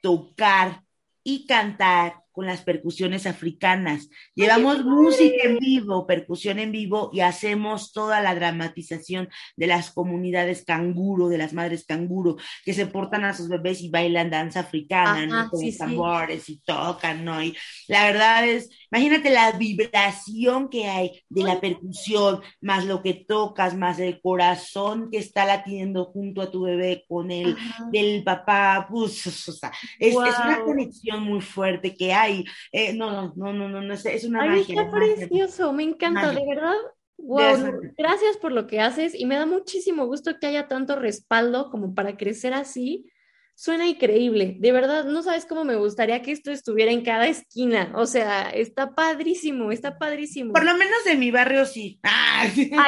tocar y cantar con las percusiones africanas. Llevamos música en vivo, percusión en vivo y hacemos toda la dramatización de las comunidades canguro, de las madres canguro, que se portan a sus bebés y bailan danza africana, ¿no? Con tambores y tocan, ¿no? Y la verdad es, Imagínate la vibración que hay de la percusión, más lo que tocas, más el corazón que está latiendo junto a tu bebé con el del papá, pues, o sea, es, una conexión muy fuerte que hay. Eh, no, no, no, no, no, no, es, una Ay, Está precioso, me encanta, de verdad. Wow, gracias por lo que haces y me da muchísimo gusto que haya tanto respaldo como para crecer así Suena increíble, de verdad, no sabes cómo me gustaría que esto estuviera en cada esquina, o sea, está padrísimo, está padrísimo. Por lo menos en mi barrio sí. Ah,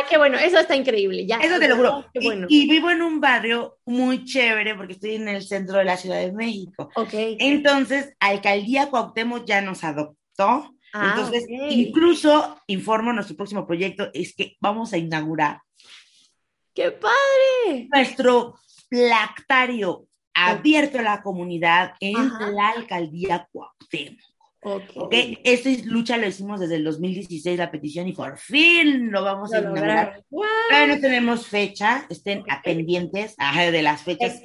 qué bueno, eso está increíble, ya. Eso te lo juro. y, vivo en un barrio muy chévere porque estoy en el centro de la Ciudad de México. Ok. Entonces, Alcaldía Cuauhtémoc ya nos adoptó. Ah, Entonces, incluso informo nuestro próximo proyecto es que vamos a inaugurar. ¡Qué padre! Nuestro lactario abierto a la comunidad en la alcaldía Cuauhtémoc. Okay. Esta lucha lo hicimos desde el 2016, la petición, y por fin lo vamos a inaugurar. Todavía no tenemos fecha, estén pendientes de las fechas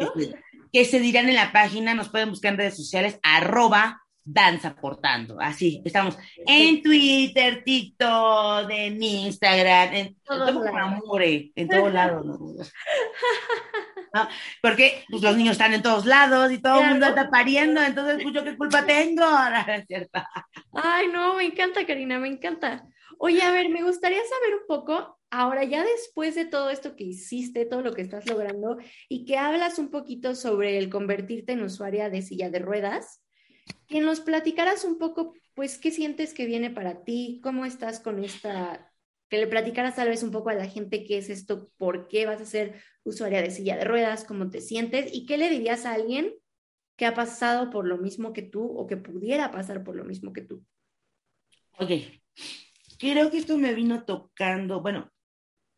que, se dirán en la página, nos pueden buscar en redes sociales, arroba danza portando. Así, estamos en Twitter, TikTok, en Instagram, en, todo en todos Porque pues, los niños están en todos lados y todo el mundo está pariendo, entonces pues, yo qué culpa tengo, es cierto? Ay, no, me encanta, Karina, me encanta. Oye, a ver, me gustaría saber un poco, ahora ya después de todo esto que hiciste, todo lo que estás logrando, y que hablas un poquito sobre el convertirte en usuaria de silla de ruedas, que nos platicaras un poco, pues, qué sientes que viene para ti, cómo estás con esta que le platicaras tal vez un poco a la gente qué es esto, por qué vas a ser usuaria de silla de ruedas, cómo te sientes y qué le dirías a alguien que ha pasado por lo mismo que tú o que pudiera pasar por lo mismo que tú. Ok, creo que esto me vino tocando, bueno,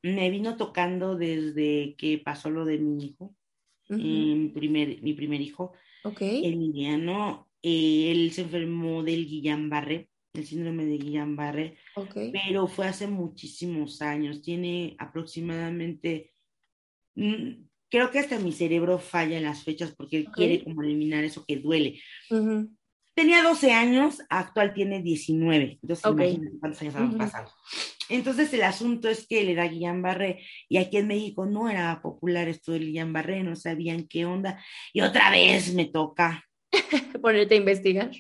me vino tocando desde que pasó lo de mi hijo, mi, primer, mi primer hijo, okay. Emiliano, eh, él se enfermó del Guillain-Barré el síndrome de Guillain-Barré, pero fue hace muchísimos años, tiene aproximadamente, mm, creo que hasta mi cerebro falla en las fechas porque él quiere como eliminar eso que duele. Tenía 12 años, actual tiene 19, entonces imagínate cuántos años han pasado. Entonces el asunto es que le da Guillain-Barré y aquí en México no era popular esto del Guillain-Barré, no sabían qué onda y otra vez me toca ponerte a investigar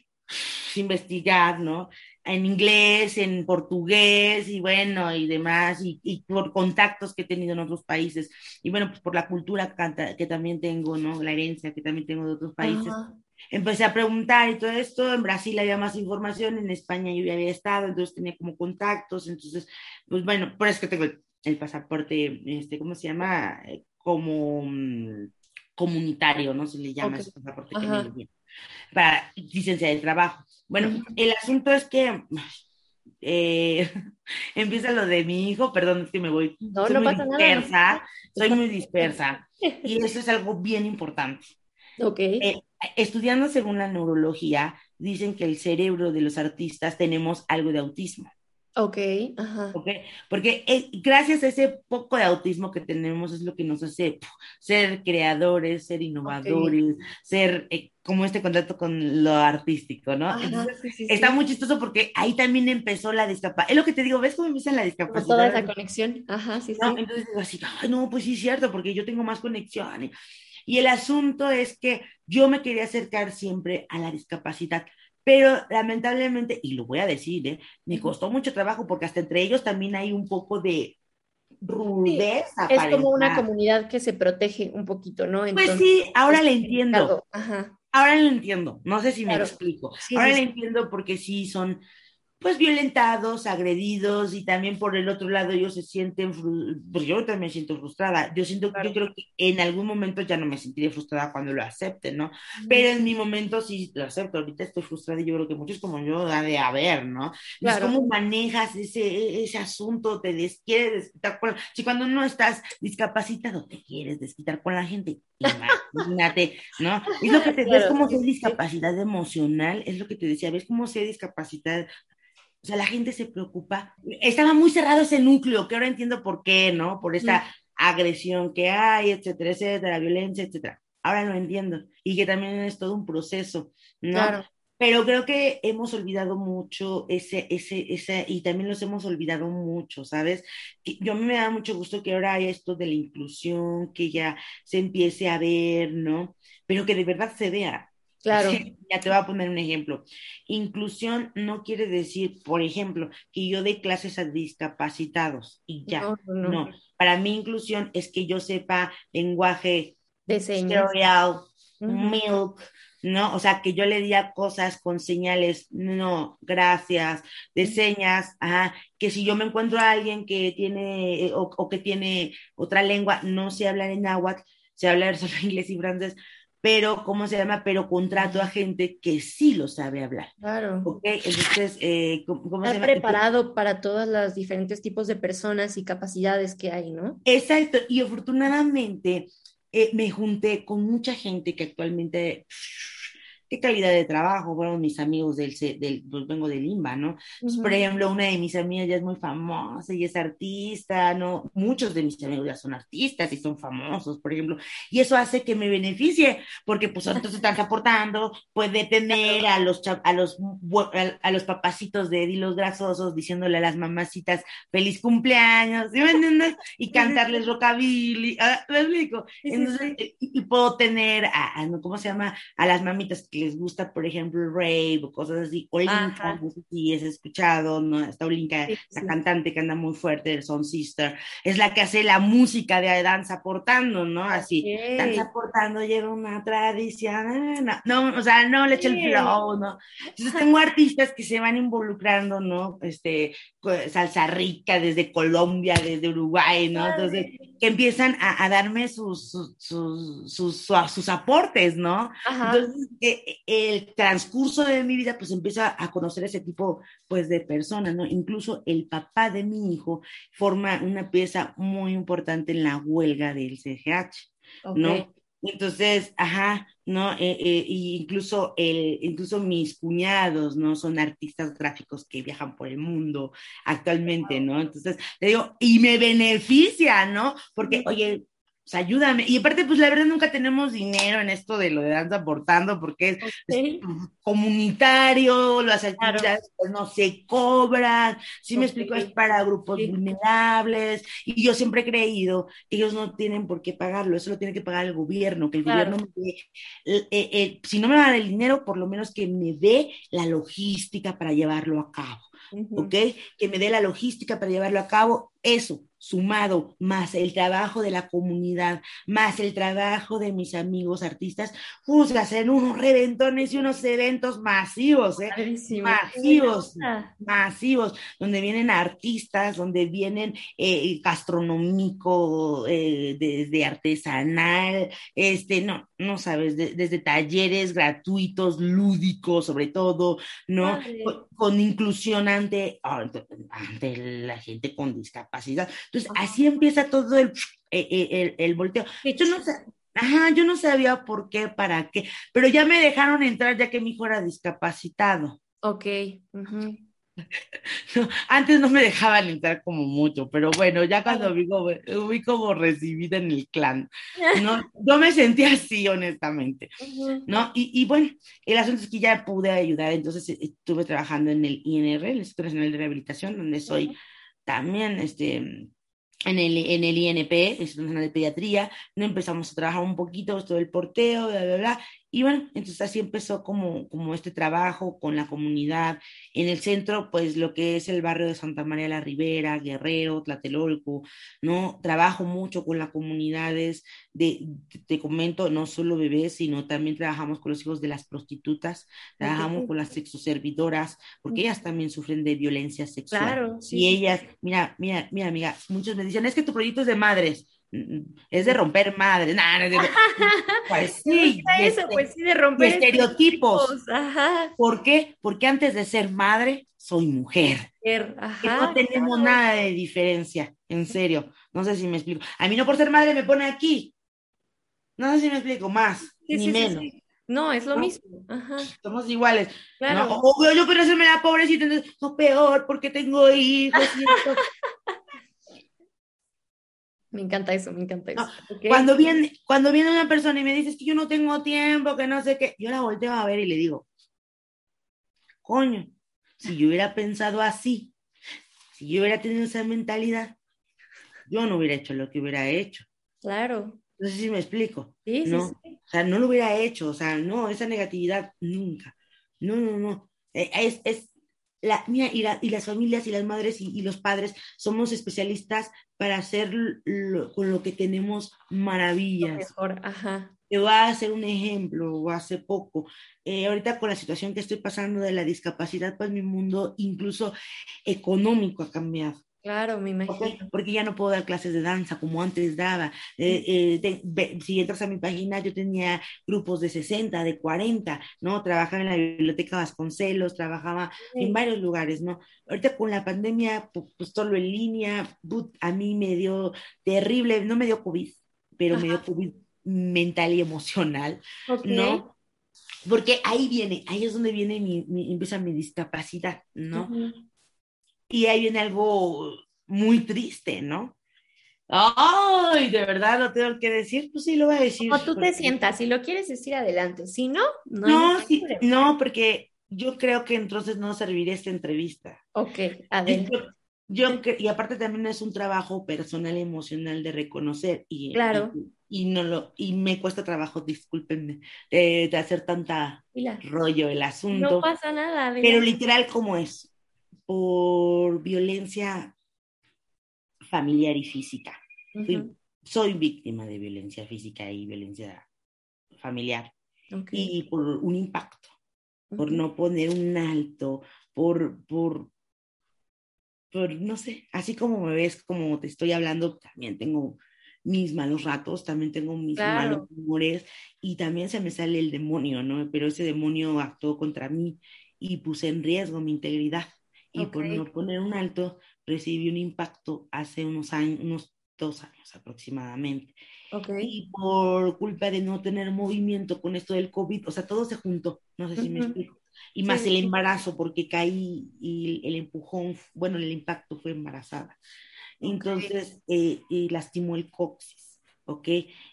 investigar, ¿no? En inglés, en portugués y bueno, y demás, y, por contactos que he tenido en otros países, y bueno, pues por la cultura que también tengo, ¿no? La herencia que también tengo de otros países. Empecé a preguntar y todo esto, en Brasil había más información, en España yo ya había estado, entonces tenía como contactos, entonces, pues bueno, por eso que tengo el, pasaporte, este, ¿cómo se llama? Como mm, comunitario, ¿no? Se le llama ese pasaporte que me para licencia de trabajo. Bueno, el asunto es que eh, empieza lo de mi hijo, perdón, es que me voy. No, soy muy dispersa, soy muy dispersa. y eso es algo bien importante. Ok. Eh, estudiando según la neurología, dicen que el cerebro de los artistas tenemos algo de autismo. Ok, ajá. Okay, porque eh, gracias a ese poco de autismo que tenemos es lo que nos hace ser creadores, ser innovadores, ser eh, como este contacto con lo artístico, ¿no? está muy chistoso porque ahí también empezó la discapacidad. Es lo que te digo, ¿ves cómo empieza la discapacidad? toda esa conexión, ajá, sí, ¿No? Entonces digo así, no, pues sí es cierto, porque yo tengo más conexiones. Y el asunto es que yo me quería acercar siempre a la discapacidad pero lamentablemente, y lo voy a decir, ¿eh? me costó mucho trabajo porque hasta entre ellos también hay un poco de rudeza. es como una comunidad que se protege un poquito, ¿no? pues sí, ahora le entiendo. Ahora le entiendo, no sé si me explico. ahora le entiendo porque sí son pues violentados, agredidos y también por el otro lado ellos se sienten, pues yo también me siento frustrada. Yo siento, yo creo que en algún momento ya no me sentiré frustrada cuando lo acepten, ¿no? Pero en mi momento sí lo acepto. Ahorita estoy frustrada y yo creo que muchos como yo da de haber, ¿no? Claro. ¿Cómo manejas ese, ese asunto? ¿Te des, quieres desquitar con Si cuando no estás discapacitado te quieres desquitar con la gente, imagínate, ¿no? Es lo que te ves como si discapacidad emocional, es lo que te decía, ves cómo se discapacidad o sea, la gente se preocupa. Estaba muy cerrado ese núcleo, que ahora entiendo por qué, ¿no? Por esta agresión que hay, etcétera, etcétera, violencia, etcétera. Ahora lo entiendo. Y que también es todo un proceso, ¿no? Claro. pero creo que hemos olvidado mucho ese, ese, ese, y también los hemos olvidado mucho, ¿sabes? Yo me da mucho gusto que ahora haya esto de la inclusión, que ya se empiece a ver, ¿no? Pero que de verdad se vea. Claro. Ya te voy a poner un ejemplo. Inclusión no quiere decir, por ejemplo, que yo dé clases a discapacitados y ya. No, no, no. Para mí inclusión es que yo sepa lenguaje de señas. milk, ¿no? O sea, que yo le diga cosas con señales, no, gracias, de señas, ajá, que si yo me encuentro a alguien que tiene eh, o, que tiene otra lengua, no sé hablar en náhuatl, sé hablar solo inglés y francés, pero, ¿cómo se llama? Pero contrato a gente que sí lo sabe hablar. Claro. ¿Ok? Entonces, eh, ¿cómo, se llama? preparado para todos los diferentes tipos de personas y capacidades que hay, ¿no? Exacto, y afortunadamente eh, me junté con mucha gente que actualmente qué calidad de trabajo, fueron mis amigos del, del pues vengo de Limba, ¿no? Por ejemplo, una de mis amigas ya es muy famosa y es artista, ¿no? Muchos de mis amigos ya son artistas y son famosos, por ejemplo, y eso hace que me beneficie, porque pues entonces están aportando, puede tener a los, a los, a los papacitos de dilos grasosos diciéndole a las mamacitas feliz cumpleaños, ¿sí me entiendes? Y cantarles rockabilly, ¿ah? ¿me explico? Entonces, y, puedo tener a, a, ¿cómo se llama? A las mamitas que les gusta, por ejemplo, el rave o cosas así. Olinka, no sé si has escuchado, ¿no? Esta Olinka, la cantante que anda muy fuerte, el Son Sister, es la que hace la música de danza portando, ¿no? Así, danza portando lleva una tradición, no, o sea, no le echa el flow, ¿no? Entonces tengo artistas que se van involucrando, ¿no? Este, salsa rica desde Colombia, desde Uruguay, ¿no? Entonces, que empiezan a, darme sus sus, sus, sus, sus, aportes, ¿no? Entonces, eh, el transcurso de mi vida, pues empieza a conocer ese tipo, pues, de personas, ¿no? Incluso el papá de mi hijo forma una pieza muy importante en la huelga del CGH, ¿no? Entonces, ajá, ¿no? Eh, eh, incluso, el, incluso mis cuñados, ¿no? Son artistas gráficos que viajan por el mundo actualmente, ¿no? Entonces, te digo, y me beneficia, ¿no? Porque, oye, ayúdame. Y aparte, pues la verdad nunca tenemos dinero en esto de lo de danza aportando porque es, comunitario, las actividades pues, no se cobran, si me explico, es para grupos vulnerables. Y yo siempre he creído que ellos no tienen por qué pagarlo, eso lo tiene que pagar el gobierno, que el gobierno me dé, eh, eh, si no me va a dar el dinero, por lo menos que me dé la logística para llevarlo a cabo. ¿Ok? Que me dé la logística para llevarlo a cabo, eso, sumado más el trabajo de la comunidad, más el trabajo de mis amigos artistas, pues hacen unos reventones y unos eventos masivos, ¿eh? Masivos, masivos, donde vienen artistas, donde vienen eh, gastronómico, eh, desde artesanal, este, no, no sabes, desde talleres gratuitos, lúdicos, sobre todo, ¿no? Con, inclusión ante, ante la gente con discapacidad. Entonces, así empieza todo el, eh, eh, el, volteo. Yo no, ajá, yo no sabía por qué, para qué, pero ya me dejaron entrar ya que mi hijo era discapacitado. Ok. antes no me dejaban entrar como mucho, pero bueno, ya cuando vi como, vi como recibida en el clan, ¿no? Yo me sentí así, honestamente, ¿no? Y, y, bueno, el asunto es que ya pude ayudar, entonces eh, estuve trabajando en el INR, el Instituto Nacional de Rehabilitación, donde soy también, este, en el, en el INP, el Instituto Nacional de Pediatría, no empezamos a trabajar un poquito todo el porteo, bla, bla, bla, y bueno, entonces así empezó como, como este trabajo con la comunidad. En el centro, pues lo que es el barrio de Santa María la Ribera, Guerrero, Tlatelolco, ¿no? Trabajo mucho con las comunidades de, te comento, no solo bebés, sino también trabajamos con los hijos de las prostitutas, trabajamos con las sexoservidoras, porque ellas también sufren de violencia sexual. Claro, y ellas, mira, mira, mira, amiga, muchos me dicen, es que tu proyecto es de madres es de romper madre. pues sí. Eso, pues sí, de romper estereotipos. ¿Por qué? Porque antes de ser madre, soy mujer. no tenemos nada de diferencia, en serio. No sé si me explico. A mí no por ser madre me pone aquí. No sé si me explico más, ni menos. No, es lo mismo. Somos iguales. Claro. O, yo quiero hacerme la pobrecita, entonces, no peor porque tengo hijos. Me encanta eso, me encanta eso. Cuando, viene, cuando viene una persona y me dice que yo no tengo tiempo, que no sé qué, yo la volteo a ver y le digo, coño, si yo hubiera pensado así, si yo hubiera tenido esa mentalidad, yo no hubiera hecho lo que hubiera hecho. Claro. No sé si me explico. Sí, ¿no? sí, sí. O sea, no lo hubiera hecho, o sea, no, esa negatividad nunca. No, no, no. Eh, Es, es la, mira, y, la- y las familias y las madres y, y los padres somos especialistas para hacer lo- con lo que tenemos maravillas. mejor, ajá. Te voy a hacer un ejemplo, hace poco, eh, ahorita con la situación que estoy pasando de la discapacidad, pues mi mundo incluso económico ha cambiado. Claro, me imagino. Porque ya no puedo dar clases de danza como antes daba. Eh, eh, ve- si entras a mi página, yo tenía grupos de 60, de 40, ¿no? Trabajaba en la biblioteca Vasconcelos, trabajaba en varios lugares, ¿no? Ahorita con la pandemia, pu- pues solo en línea, put, a mí me dio terrible, no me dio COVID, pero me dio COVID mental y emocional. ¿no? Porque ahí viene, ahí es donde viene mi, mi- empieza mi discapacidad, ¿no? Y ahí viene algo muy triste, ¿no? Ay, de verdad lo tengo que decir, pues sí lo voy a decir. Como tú te sientas, si lo quieres decir adelante, si no, no. No, sí, no, porque yo creo que entonces no serviría esta entrevista. Ok, adelante. yo y aparte también es un trabajo personal emocional de reconocer y, Claro. y, y no lo y me cuesta trabajo, discúlpenme, de, de hacer tanta Mira, rollo el no asunto, pasa nada, pero literal como es, por violencia familiar y física. Fui- Ujú, soy víctima de violencia física y violencia familiar ok, y por un impacto, por ujú. no poner un alto, por, por, por, no sé, así como me ves, como te estoy hablando, también tengo mis malos ratos, también tengo mis Claro. malos humores y también se me sale el demonio, ¿no? Pero ese demonio actuó contra mí y puse en riesgo mi integridad y por Ok. no poner un alto recibí un impacto hace unos años, unos dos años aproximadamente y por culpa de no tener movimiento con esto del COVID, o sea, todo se juntó, no sé si me explico. Y Sí, más sí, el embarazo, porque caí y el empujón, bueno, el impacto fue embarazada. Entonces, eh, y lastimó el coxis, ¿ok?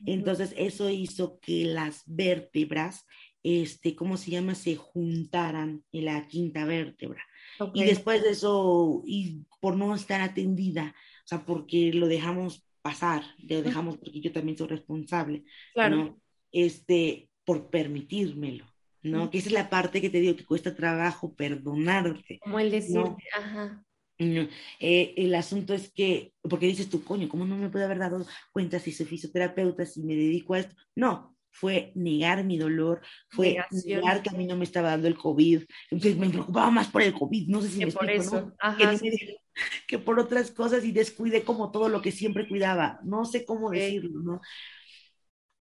Entonces, eso hizo que las vértebras, este, ¿cómo se llama? Se juntaran en la quinta vértebra. Ok, Y después de eso, y por no estar atendida, o sea, porque lo dejamos pasar, lo dejamos porque yo también soy responsable, claro. ¿no? Este, por permitírmelo, ¿no? Que esa es la parte que te digo que cuesta trabajo perdonarte. Como el decirte, No. ajá, No, eh, el asunto es que, porque dices tú, coño, ¿cómo no me puede haber dado cuenta si soy fisioterapeuta, si me dedico a esto? No, fue negar mi dolor, fue Negación. negar que a mí no me estaba dando el COVID, entonces me preocupaba más por el COVID, no sé si que me por explico, eso, ¿no? Que, ajá, sí, me- que por otras cosas y descuide como todo lo que siempre cuidaba, no sé cómo decirlo, ¿no?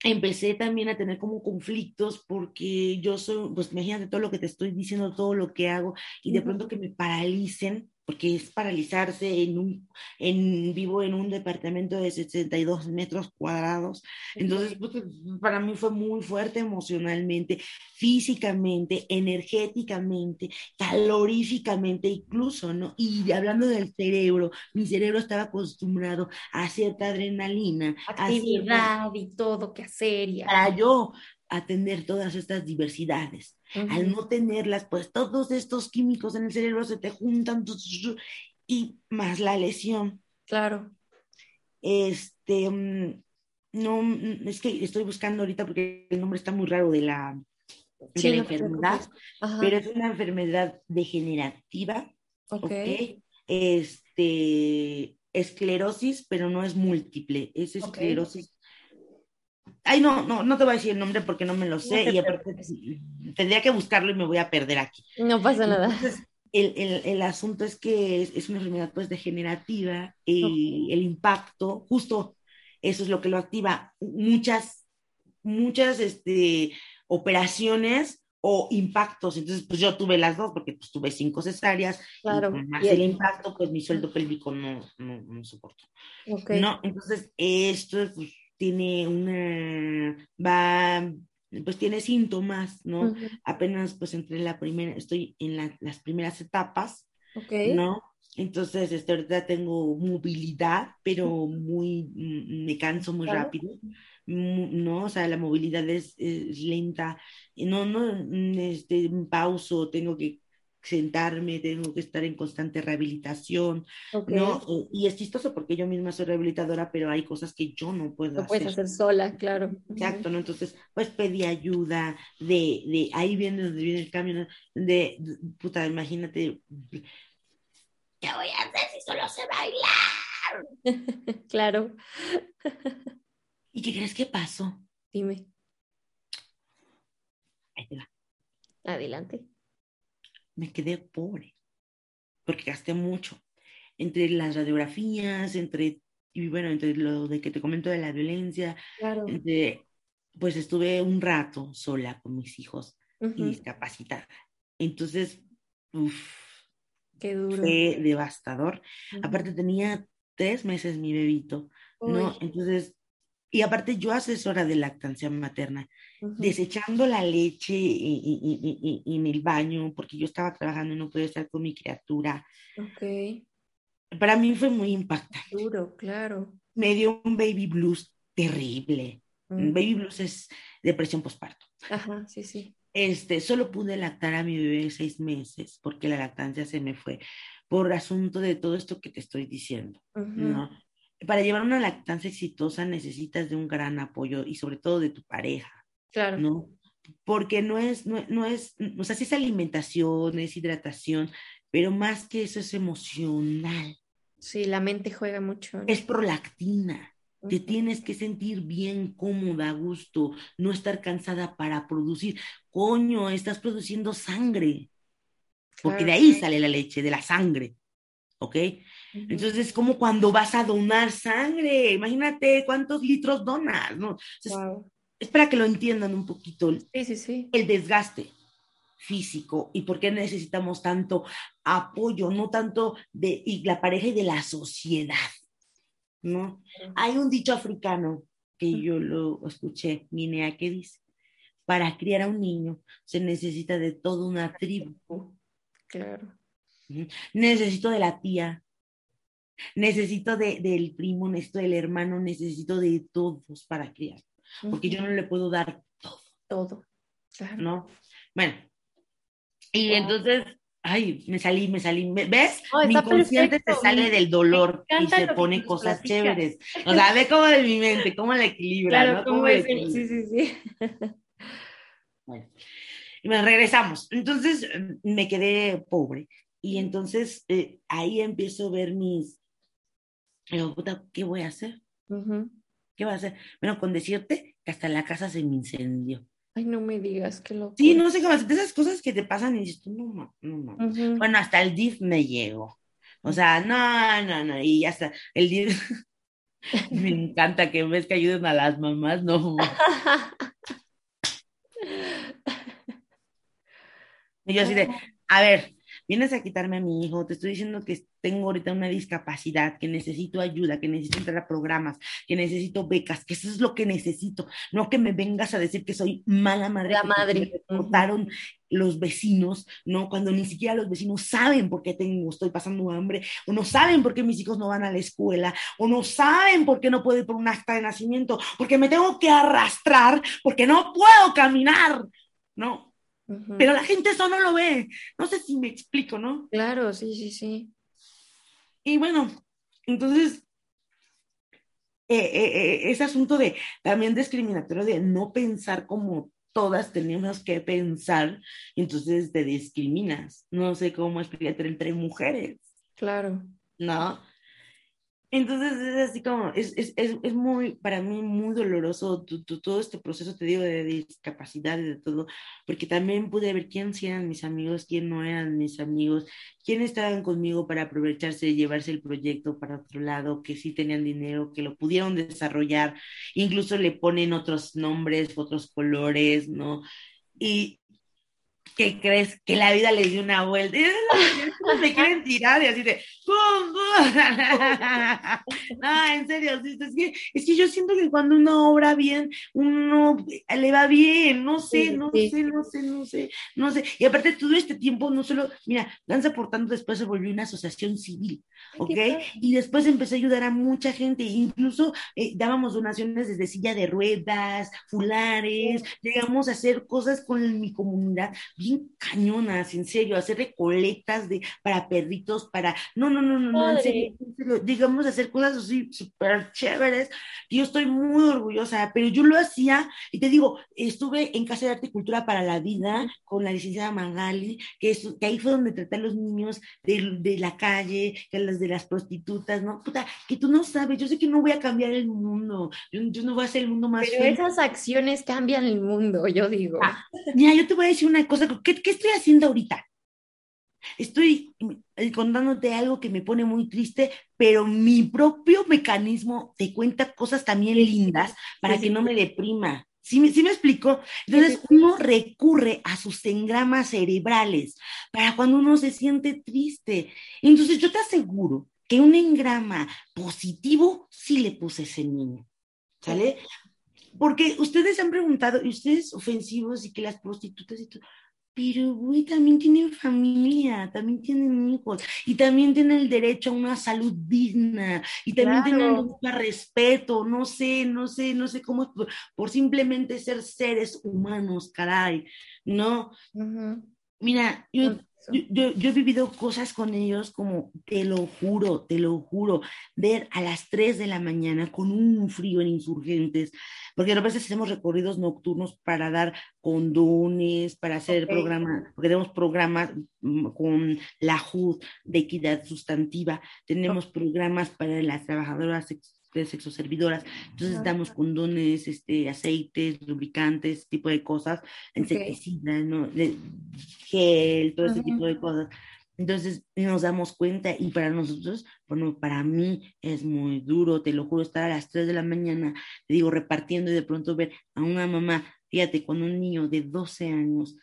Empecé también a tener como conflictos porque yo soy, pues imagínate todo lo que te estoy diciendo, todo lo que hago y de pronto que me paralicen, porque es paralizarse en un, en vivo en un departamento de 62 metros cuadrados. Entonces, pues, para mí fue muy fuerte emocionalmente, físicamente, energéticamente, caloríficamente incluso, ¿no? Y hablando del cerebro, mi cerebro estaba acostumbrado a cierta adrenalina, a cierta actividad y todo que hacer y para yo atender todas estas diversidades. Al no tenerlas, pues todos estos químicos en el cerebro se te juntan y más la lesión. Claro, Este, mm, no, mm, es que estoy buscando ahorita porque el nombre está muy raro de la, de Sí, la no te enfermedad, pero es una enfermedad degenerativa, ok, ¿ok? Este, esclerosis, pero no es múltiple, es esclerosis. Ay, no, no, no te voy a decir el nombre porque no me lo sé y aparte tendría que buscarlo y me voy a perder aquí. no pasa nada. Entonces, el, el, el asunto es que es, es una enfermedad pues degenerativa y el impacto, justo eso es lo que lo activa. Muchas, muchas este, operaciones o impactos. Entonces, pues yo tuve las dos porque pues tuve cinco cesáreas Claro, y más y el impacto, pues mi sueldo pélvico no, no, no soportó. Ok, No, entonces esto pues, tiene una, va, pues tiene síntomas, ¿no? Ujú. Apenas pues entre la primera, estoy en la- las primeras etapas, ok, ¿no? Entonces, este, ahorita tengo movilidad, pero muy, mm, me canso muy Claro. rápido, ¿no? O sea, la movilidad es, es lenta, no, no, mm, este, pauso, tengo que sentarme, tengo que estar en constante rehabilitación, ¿no? Y es chistoso porque yo misma soy rehabilitadora, pero hay cosas que yo no puedo hacer. No puedes hacer sola, claro. Exacto, ¿no? Entonces, pues pedí ayuda de, de ahí viene donde viene el cambio, de, puta, imagínate, ¿qué voy a hacer si solo sé bailar? claro. ¿Y qué crees que pasó? Dime. Ahí te va. Adelante me quedé pobre, porque gasté mucho. Entre las radiografías, entre, y bueno, entre lo de que te comento de la violencia, pues estuve un rato sola con mis hijos y discapacitada. Entonces, Qué duro. fue devastador. Aparte tenía tres meses mi bebito, ¿no? Entonces y aparte yo asesora de lactancia materna, desechando la leche en el baño, porque yo estaba trabajando y no podía estar con mi criatura. Ok. Para mí fue muy impactante. Duro, claro. Me dio un baby blues terrible. Baby blues es depresión postparto. Ajá, sí, sí. Este, solo pude lactar a mi bebé seis meses porque la lactancia se me fue por asunto de todo esto que te estoy diciendo, ¿no? Para llevar una lactancia exitosa necesitas de un gran apoyo y sobre todo de tu pareja. Claro. ¿no? Porque no es, no, es, o sea, sí es alimentación, es hidratación, pero más que eso es emocional. Sí, la mente juega mucho. Es prolactina. Te tienes que sentir bien, cómoda, a gusto, no estar cansada para producir. Coño, estás produciendo sangre. Porque de ahí sale la leche, de la sangre. ¿Ok? Entonces, es como cuando vas a donar sangre, imagínate cuántos litros donas, ¿no? Es para que lo entiendan un poquito sí, sí, sí. el desgaste físico y por qué necesitamos tanto apoyo, no tanto de y la pareja y de la sociedad, ¿no? Hay un dicho africano que yo lo escuché, Minea, que dice, para criar a un niño se necesita de toda una tribu. Claro. Necesito de la tía, necesito de, del primo, necesito del hermano, necesito de todos para criar, porque yo no le puedo dar todo. Todo, claro. ¿No? Bueno, y entonces, ay, me salí, me salí, ¿ves? mi inconsciente se sale del dolor y se pone cosas chéveres. O sea, ve cómo de mi mente, cómo la equilibra, claro, ¿no? es, sí, sí, sí. Bueno, y me regresamos. Entonces me quedé pobre. Y entonces eh, ahí empiezo a ver mis, digo, puta, ¿qué voy a hacer? ¿Qué voy a hacer? Bueno, con decirte que hasta la casa se me incendió. Ay, no me digas que lo. Sí, no sé cómo de esas cosas que te pasan y dices, no, no, no. Bueno, hasta el DIF me llegó. O sea, no, no, no. Y hasta el DIF. me encanta que en vez que ayuden a las mamás, no. y yo así de, a ver, vienes a quitarme a mi hijo, te estoy diciendo que tengo ahorita una discapacidad, que necesito ayuda, que necesito entrar a programas, que necesito becas, que eso es lo que necesito, no que me vengas a decir que soy mala madre. La madre. Me los vecinos, ¿no? Cuando ni siquiera los vecinos saben por qué tengo, estoy pasando hambre, o no saben por qué mis hijos no van a la escuela, o no saben por qué no puedo ir por un acta de nacimiento, porque me tengo que arrastrar, porque no puedo caminar, ¿no? Pero la gente eso no lo ve. No sé si me explico, ¿no? Claro, sí, sí, sí. Y bueno, entonces, eh, eh, eh, ese asunto de también discriminatorio, de no pensar como todas tenemos que pensar, entonces te discriminas. No sé cómo explicarte entre mujeres. Claro. ¿No? Entonces es así como, es, es, es, es muy, para mí muy doloroso todo este proceso, te digo, de, discapacidad y de todo, porque también pude ver quién eran mis amigos, quién no eran mis amigos, quién estaban conmigo para aprovecharse y llevarse el proyecto para otro lado, que sí tenían dinero, que lo pudieron desarrollar, incluso le ponen otros nombres, otros colores, ¿no? Y, ¿qué crees? Que la vida les dio una vuelta. Y me quieren tirar y así de ¡pum, No, en serio, es que, es que yo siento que cuando uno obra bien, uno le va bien, no sé, no sé, no sé, no sé, no sé. Y aparte todo este tiempo, no solo, mira, Danza por tanto después se volvió una asociación civil, ¿ok? Y después empecé a ayudar a mucha gente, incluso eh, dábamos donaciones desde silla de ruedas, fulares, llegamos a hacer cosas con mi comunidad bien cañonas, en serio, hacer recolectas de, para perritos, para, no, no, no, no, no en, serio, en serio, digamos, hacer cosas así súper chéveres. Yo estoy muy orgullosa, pero yo lo hacía, y te digo, estuve en Casa de Arte y Cultura para la Vida con la licenciada Magali, que, es, que ahí fue donde traté a los niños de, de la calle, que las de las prostitutas, ¿no? Puta, que tú no sabes, yo sé que no voy a cambiar el mundo, yo, yo no voy a hacer el mundo más Pero esas acciones cambian el mundo, yo digo. Ah, mira, yo te voy a decir una cosa, ¿qué, qué estoy haciendo ahorita? Estoy eh, contándote algo que me pone muy triste, pero mi propio mecanismo te cuenta cosas también lindas para que no me deprima. ¿Sí me, ¿Sí me explico? Entonces uno recurre a sus engramas cerebrales para cuando uno se siente triste. Entonces yo te aseguro que un engrama positivo sí le puse a ese niño. ¿Sale? Porque ustedes han preguntado, y ustedes ofensivos y que las prostitutas y todo, pero, güey, también tienen familia, también tienen hijos, y también tienen el derecho a una salud digna, y también tienen el respeto, no sé, no sé, no sé cómo, por, por simplemente ser seres humanos, caray, ¿no? Uh -huh. Mira, yo, yo, yo, yo, he vivido cosas con ellos como, te lo juro, te lo juro, ver a las 3 de la mañana con un frío en insurgentes, porque a veces hacemos recorridos nocturnos para dar condones, para hacer okay. programas, porque tenemos programas con la JUD de equidad sustantiva, tenemos okay. programas para las trabajadoras de sexoservidoras, entonces uh -huh. damos condones, este, aceites, lubricantes, tipo de cosas, insecticidas, okay. ¿no? gel, todo -huh. ese tipo de cosas. Entonces nos damos cuenta y para nosotros, bueno, para mí es muy duro, te lo juro, estar a las 3 de la mañana, te digo, repartiendo y de pronto ver a una mamá, fíjate, con un niño de 12 años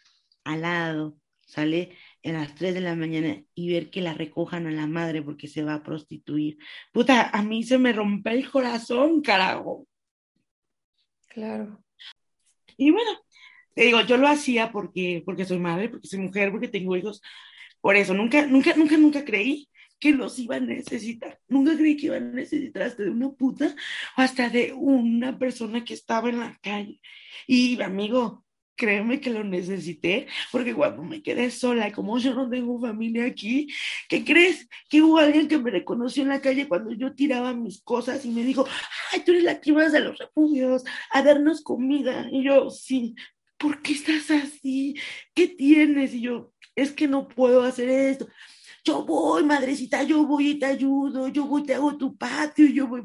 al lado, sale a las 3 de la mañana y ver que la recojan a la madre porque se va a prostituir. Puta, a mí se me rompe el corazón, carajo. Claro. Y bueno, te digo, yo lo hacía porque, porque soy madre, porque soy mujer, porque tengo hijos. Por eso, nunca, nunca, nunca, nunca creí que los iba a necesitar. Nunca creí que iban a necesitar hasta de una puta o hasta de una persona que estaba en la calle. Y amigo, créeme que lo necesité, porque cuando me quedé sola, como yo no tengo familia aquí, ¿qué crees? Que hubo alguien que me reconoció en la calle cuando yo tiraba mis cosas y me dijo, ay, tú eres la que vas a los refugios a darnos comida. Y yo, sí, ¿por qué estás así? ¿Qué tienes? Y yo, es que no puedo hacer esto. Yo voy, madrecita, yo voy y te ayudo, yo voy, te hago tu patio, yo voy.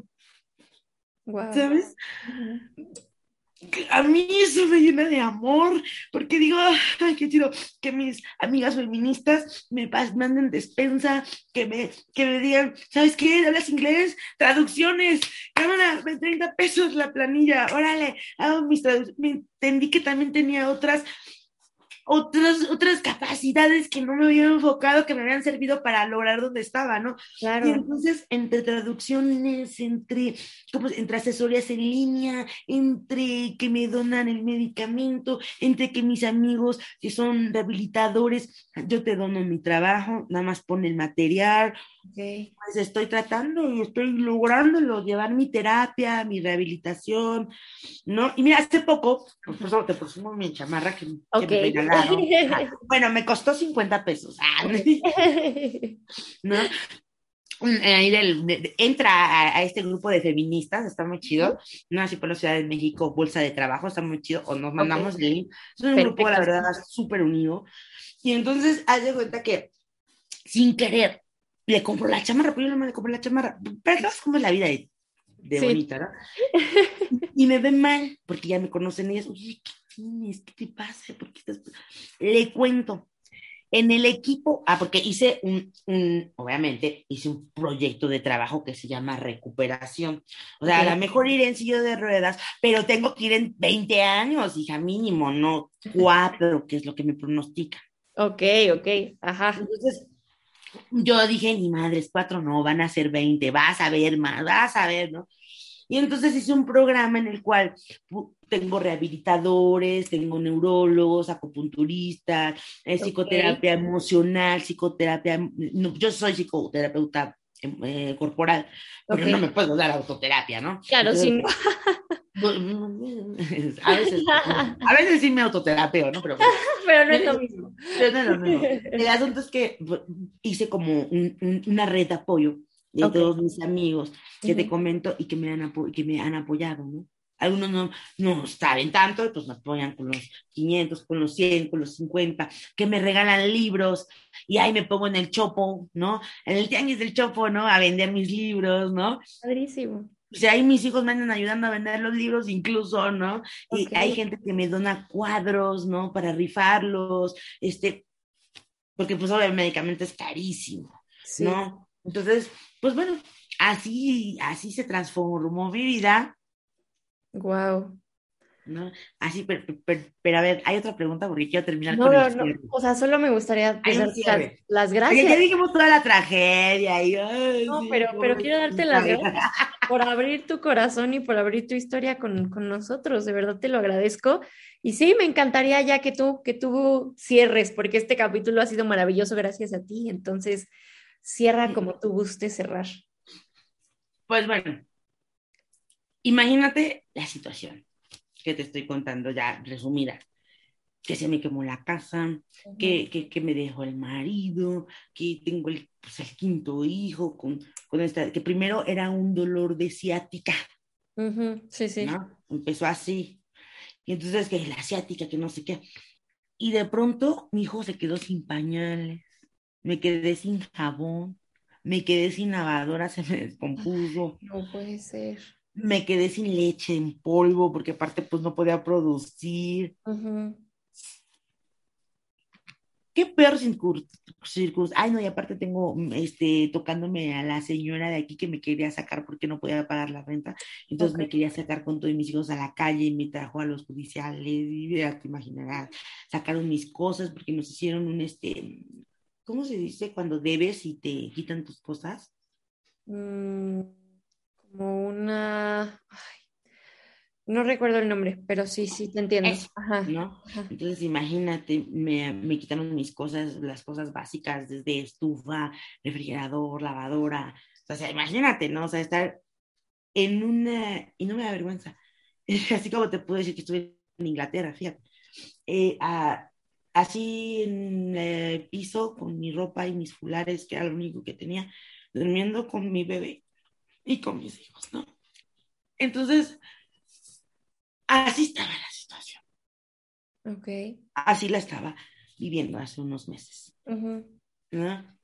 Wow. ¿Sabes? Uh -huh a mí eso me llena de amor, porque digo, ay, qué chido, que mis amigas feministas me manden despensa, que me, que me digan, ¿sabes qué? ¿Hablas inglés? Traducciones, cámara, 30 pesos la planilla, órale, hago mis traducciones, entendí que también tenía otras otras, otras capacidades que no me había enfocado, que me habían servido para lograr donde estaba, ¿no? Claro. Y entonces, entre traducciones, entre, como, entre asesorías en línea, entre que me donan el medicamento, entre que mis amigos que son rehabilitadores, yo te dono mi trabajo, nada más pone el material, okay. pues estoy tratando y estoy lográndolo, llevar mi terapia, mi rehabilitación, ¿no? Y mira, hace poco, pues, te presumo mi chamarra que, okay. que me regalaron bueno, me costó 50 pesos. ¿No? Entra a, a, este grupo de feministas, está muy chido, no así por la Ciudad de México, Bolsa de Trabajo, está muy chido, o nos mandamos okay. el link. Es un Perfecto. grupo, la verdad, súper unido. Y entonces, haz de cuenta que, sin querer, le compro la chamarra, pero yo no me le compré la chamarra. Pero sabes cómo es la vida de, de sí. bonita, ¿no? y me ven mal, porque ya me conocen ellas. Oye, ¿qué tienes? ¿Qué te pasa? ¿Por qué estás...? Le cuento. En el equipo, ah, porque hice un, un, obviamente, hice un proyecto de trabajo que se llama recuperación. O sea, okay. a lo mejor iré en silla de ruedas, pero tengo que ir en 20 años, hija, mínimo, no cuatro, que es lo que me pronostica. Ok, ok, ajá. Entonces, yo dije, ni madres, cuatro no, van a ser 20, vas a ver más, vas a ver, ¿no? Y entonces hice un programa en el cual tengo rehabilitadores, tengo neurólogos, acupunturistas, eh, psicoterapia okay. emocional, psicoterapia, no, yo soy psicoterapeuta eh, corporal, pero no me puedo dar autoterapia, ¿no? Claro, sí. a, veces, a veces sí me autoterapeo, ¿no? Pero, pero no es lo mismo. Pero no es lo mismo. El asunto es que hice como una red de apoyo de todos mis amigos que te comento y que me han, que me han apoyado, ¿no? Algunos no, no saben tanto, pues me apoyan con los 500, con los 100, con los 50, que me regalan libros y ahí me pongo en el chopo, ¿no? En el tianguis del chopo, ¿no? A vender mis libros, ¿no? Padrísimo. O sea, ahí mis hijos me andan ayudando a vender los libros incluso, ¿no? Y hay gente que me dona cuadros, ¿no? Para rifarlos, este, porque pues obviamente el medicamento es carísimo, ¿no? Entonces, pues bueno, así, así se transformó mi vida Wow. ¿no? Así, pero, pero, a ver, hay otra pregunta porque quiero terminar no, con no, no, o sea, solo me gustaría las, las, gracias. ya dijimos toda la tragedia y, No, pero, pero quiero darte las gracias por abrir tu corazón y por abrir tu historia con, con, nosotros, de verdad te lo agradezco. Y sí, me encantaría ya que tú, que tú cierres, porque este capítulo ha sido maravilloso gracias a ti, entonces cierra como tú gustes cerrar. Pues bueno, Imagínate la situación que te estoy contando ya resumida. Que se me quemó la casa, que, que, me dejó el marido, que tengo el, pues, el quinto hijo con, con, esta, que primero era un dolor de ciática. Sí, sí. Empezó así. Y entonces que la ciática, que no sé qué. Y de pronto mi hijo se quedó sin pañales, me quedé sin jabón, me quedé sin lavadora, se me descompuso. No puede ser me quedé sin leche en polvo porque aparte pues no podía producir. Qué peor circunstancia. Ay, no, y aparte tengo, este, tocándome a la señora de aquí que me quería sacar porque no podía pagar la renta. Entonces me quería sacar con todos mis hijos a la calle y me trajo a los judiciales y ya te imaginarás, sacaron mis cosas porque nos hicieron un, este, ¿cómo se dice? Cuando debes y te quitan tus cosas. Mm como una... no recuerdo el nombre, pero sí, sí, te entiendo. ¿no? Entonces, imagínate, me, me, quitaron mis cosas, las cosas básicas, desde estufa, refrigerador, lavadora. O sea, imagínate, ¿no? O sea, estar en una... Y no me da vergüenza. Así como te puedo decir que estuve en Inglaterra, fíjate. Eh, así en el piso, con mi ropa y mis fulares, que era lo único que tenía, durmiendo con mi bebé y con mis hijos, ¿no? Entonces, así estaba la situación. Ok. Así la estaba viviendo hace unos meses. ¿no?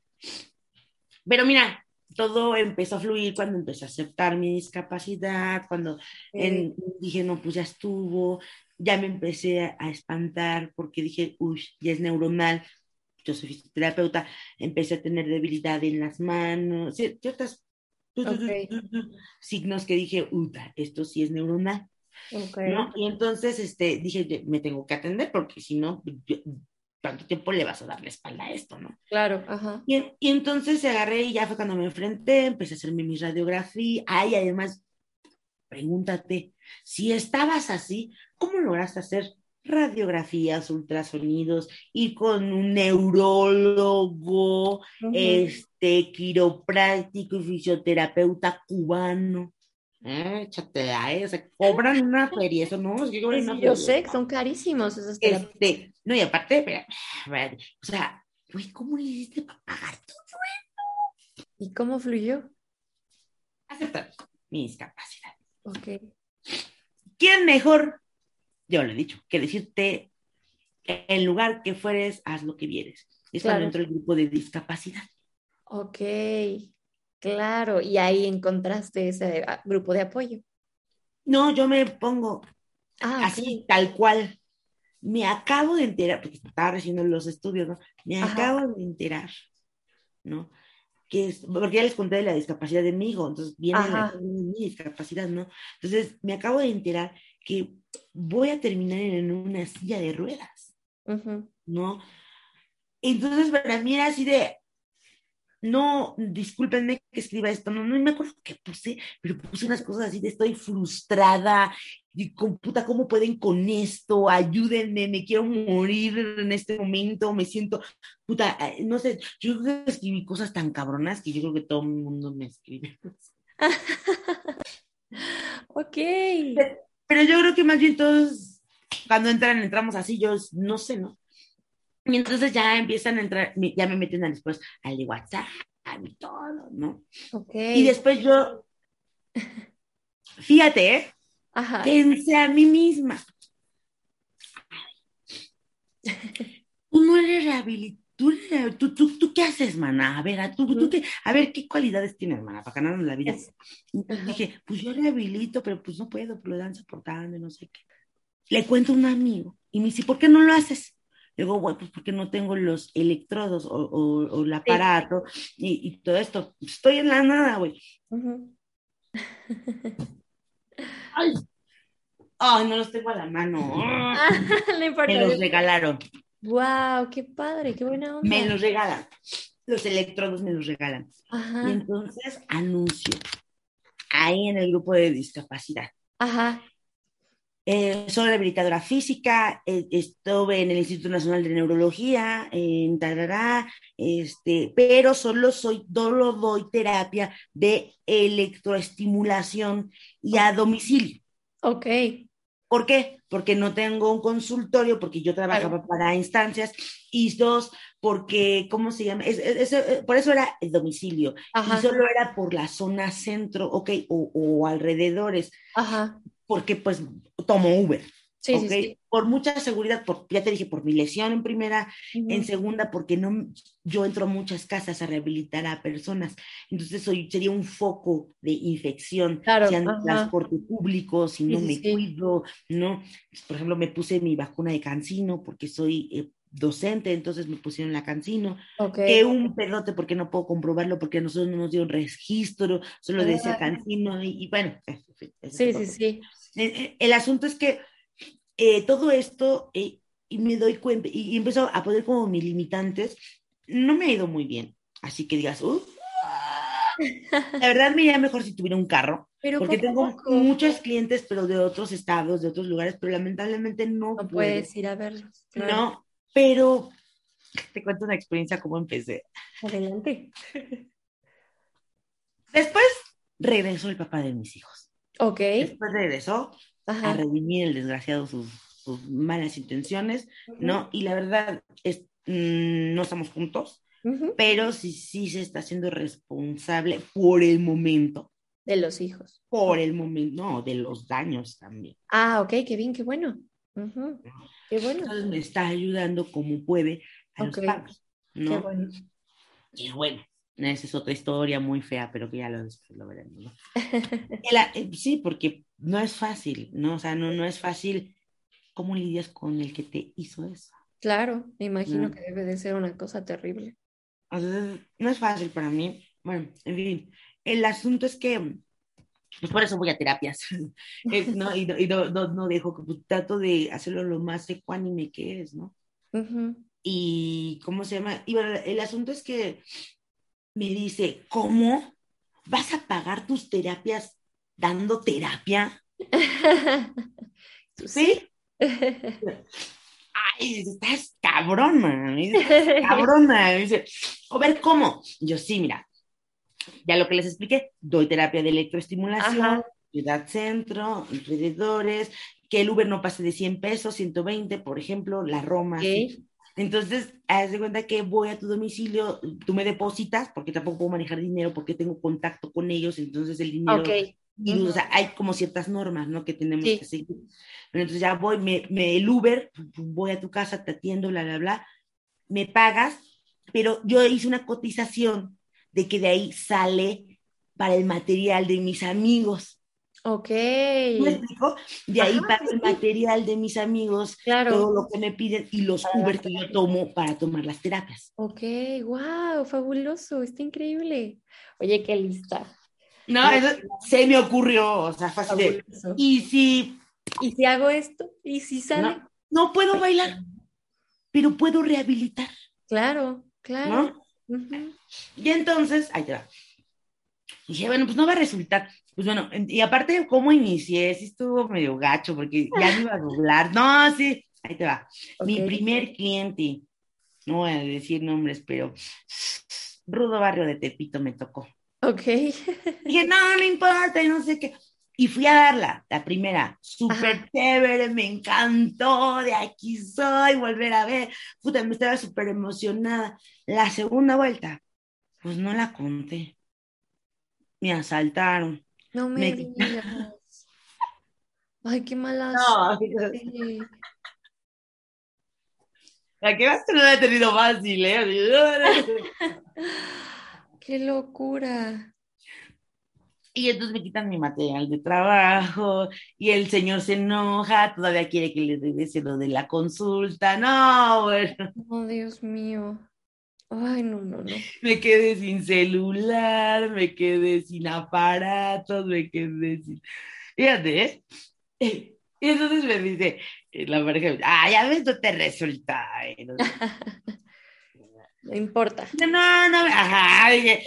Pero mira, todo empezó a fluir cuando empecé a aceptar mi discapacidad, cuando dije, no, pues ya estuvo, ya me empecé a espantar porque dije, uy, ya es neuronal, yo soy fisioterapeuta, empecé a tener debilidad en las manos, ciertas signos que dije, Uta, esto sí es neuronal. ¿no? Y entonces este, dije, me tengo que atender porque si no, ¿cuánto tiempo le vas a dar la espalda a esto, no? Claro, ajá. Y, y entonces se agarré y ya fue cuando me enfrenté, empecé a hacerme mi radiografía. Ay, además, pregúntate, si estabas así, ¿cómo lograste hacer radiografías, ultrasonidos, ir con un neurólogo, este, quiropráctico y fisioterapeuta cubano. Eh, échate a esa, cobran una feria, eso no, es que cobran una Yo sé, son carísimos esos este, No, y aparte, o sea, ¿cómo le hiciste para pagar todo eso? ¿Y cómo fluyó? Aceptar mi discapacidad. Ok. ¿Quién mejor yo le he dicho, que decirte, en lugar que fueres, haz lo que vieres. Es claro. cuando del grupo de discapacidad. Ok, claro. Y ahí encontraste ese ah, grupo de apoyo. No, yo me pongo ah, así, tal cual. Me acabo de enterar, porque estaba recibiendo los estudios, ¿no? Me acabo de enterar, ¿no? Que es, porque ya les conté de la discapacidad de mi hijo, entonces viene mi discapacidad, ¿no? Entonces me acabo de enterar que voy a terminar en una silla de ruedas, ¿no? Entonces para mí era así de, no, discúlpenme que escriba esto, no, no me acuerdo qué puse, pero puse unas cosas así de estoy frustrada, y con puta, ¿cómo pueden con esto? Ayúdenme, me quiero morir en este momento, me siento, puta, eh, no sé, yo creo que escribí cosas tan cabronas que yo creo que todo el mundo me escribe. ok. Pero, yo creo que más bien todos, cuando entran, entramos así, yo no sé, ¿no? Y entonces ya empiezan a entrar, ya me meten después al de WhatsApp y todo, ¿no? Ok. Y después yo, fíjate, ¿eh? Ajá. Pensé a mí misma. Tú no eres rehabilitado. ¿Tú, tú, tú, qué haces, mana? A ver, a, tú, tú qué, a ver, ¿qué cualidades tienes, hermana, para ganarnos la vida? Dije, pues yo rehabilito, pero pues no puedo, pues lo dan soportando y no sé qué. Le cuento a un amigo y me dice, ¿por qué no lo haces? Digo, bueno, pues porque no tengo los electrodos o, o, el aparato y, y, todo esto. Estoy en la nada, güey. Ay. Ay, no los tengo a la mano. Me los regalaron. Wow, qué padre, qué buena onda. Me los regalan. Los electrodos me los regalan. Y entonces anuncio ahí en el grupo de discapacidad. Ajá. Eh, soy rehabilitadora física, eh, estuve en el Instituto Nacional de Neurología, en Tarará, este, pero solo soy, solo doy terapia de electroestimulación y a domicilio. Ok. ¿Por qué? Porque no tengo un consultorio, porque yo trabajaba para instancias, y dos, porque, ¿cómo se llama? Eh, por eso era el domicilio, y solo era por la zona centro, ok, o, o alrededores. Ajá porque pues tomo Uber. Sí, sí, Por mucha seguridad, por, ya te dije, por mi lesión en primera, en segunda, porque no, yo entro a muchas casas a rehabilitar a personas, entonces soy, sería un foco de infección, claro, si ando en transporte público, si no me cuido, ¿no? Por ejemplo, me puse mi vacuna de cancino porque soy eh, docente, entonces me pusieron la cancino, que un pedote porque no puedo comprobarlo porque nosotros no nos dio un registro, solo decía cancino y, bueno. Sí, sí, sí. Eh, eh, el, asunto es que eh, todo esto, y me doy cuenta, y, empezó a poner como mis limitantes, no me ha ido muy bien. Así que digas, la verdad me iría mejor si tuviera un carro, porque tengo muchos clientes, pero de otros estados, de otros lugares, pero lamentablemente no, no puedes ir a verlos. No, pero te cuento una experiencia cómo empecé. Adelante. Después regresó el papá de mis hijos. Ok. Después regresó a redimir el desgraciado sus, malas intenciones, ¿no? Y la verdad, es, mm, no estamos juntos, pero sí, sí se está haciendo responsable por el momento. De los hijos. Por el momento, no, de los daños también. Ah, ok, qué bien, qué bueno. Qué bueno. Entonces me está ayudando como puede a los. ¿no? Qué bueno. Y bueno, esa es otra historia muy fea, pero que ya lo, después lo veremos. ¿no? Eh, sí, porque no es fácil, ¿no? O sea, no, no es fácil cómo lidias con el que te hizo eso. Claro, me imagino que debe de ser una cosa terrible. no es fácil para mí. Bueno, en fin, el asunto es que pues por eso voy a terapias, eh, ¿no? Y, no, no, dejo, que pues, trato de hacerlo lo más ecuánime que es, ¿no? Y, ¿cómo se llama? Y bueno, el asunto es que me dice, ¿cómo? ¿Vas a pagar tus terapias dando terapia? ¿Sí? Ay, estás cabrona, cabrona. Dice, a ver, ¿cómo? Yo sí, mira, ya lo que les expliqué, doy terapia de electroestimulación, ciudad centro, alrededores, que el Uber no pase de 100 pesos, 120, por ejemplo, la Roma. Entonces, haz de cuenta que voy a tu domicilio, tú me depositas, porque tampoco puedo manejar dinero, porque tengo contacto con ellos, entonces el dinero... o sea, hay como ciertas normas, ¿no? Que tenemos que seguir. Entonces ya voy, me, me, el Uber, voy a tu casa, te atiendo, bla, bla, bla, me pagas, pero yo hice una cotización de que de ahí sale para el material de mis amigos. Ok. ¿Me explico? De ahí para el material de mis amigos, claro. todo lo que me piden y los Uber que yo tomo para tomar las terapias. Ok, wow, fabuloso, está increíble. Oye, qué lista. No, eso se me ocurrió, o sea, fácil. y si... ¿Y si hago esto? ¿Y si sale? No, puedo bailar, pero puedo rehabilitar. Claro, claro. Y entonces, ahí te va. Dije, bueno, pues no va a resultar. Pues bueno, y aparte, ¿cómo inicié? Sí estuvo medio gacho, porque ya me iba a doblar. No, sí, ahí te va. Mi primer cliente, no voy a decir nombres, pero Rudo Barrio de Tepito me tocó. Ok. Dije, no, no importa, y no sé qué. Y fui a darla, la primera, súper chévere, me encantó, de aquí soy, volver a ver, puta, me estaba súper emocionada. La segunda vuelta, pues no la conté. Me asaltaron. No me, digas. Ay, qué mala. No, la que vas no la he tenido fácil, ¿eh? qué locura. Y entonces me quitan mi material de trabajo y el señor se enoja, todavía quiere que le regrese lo de la consulta. No, bueno. Oh, Dios mío. Ay, no, no, no. Me quedé sin celular, me quedé sin aparatos, me quedé sin... Fíjate, ¿eh? Y entonces me dice eh, la pareja, ah, ya ves, no te resulta. no importa. No, no, no, ajá, dije,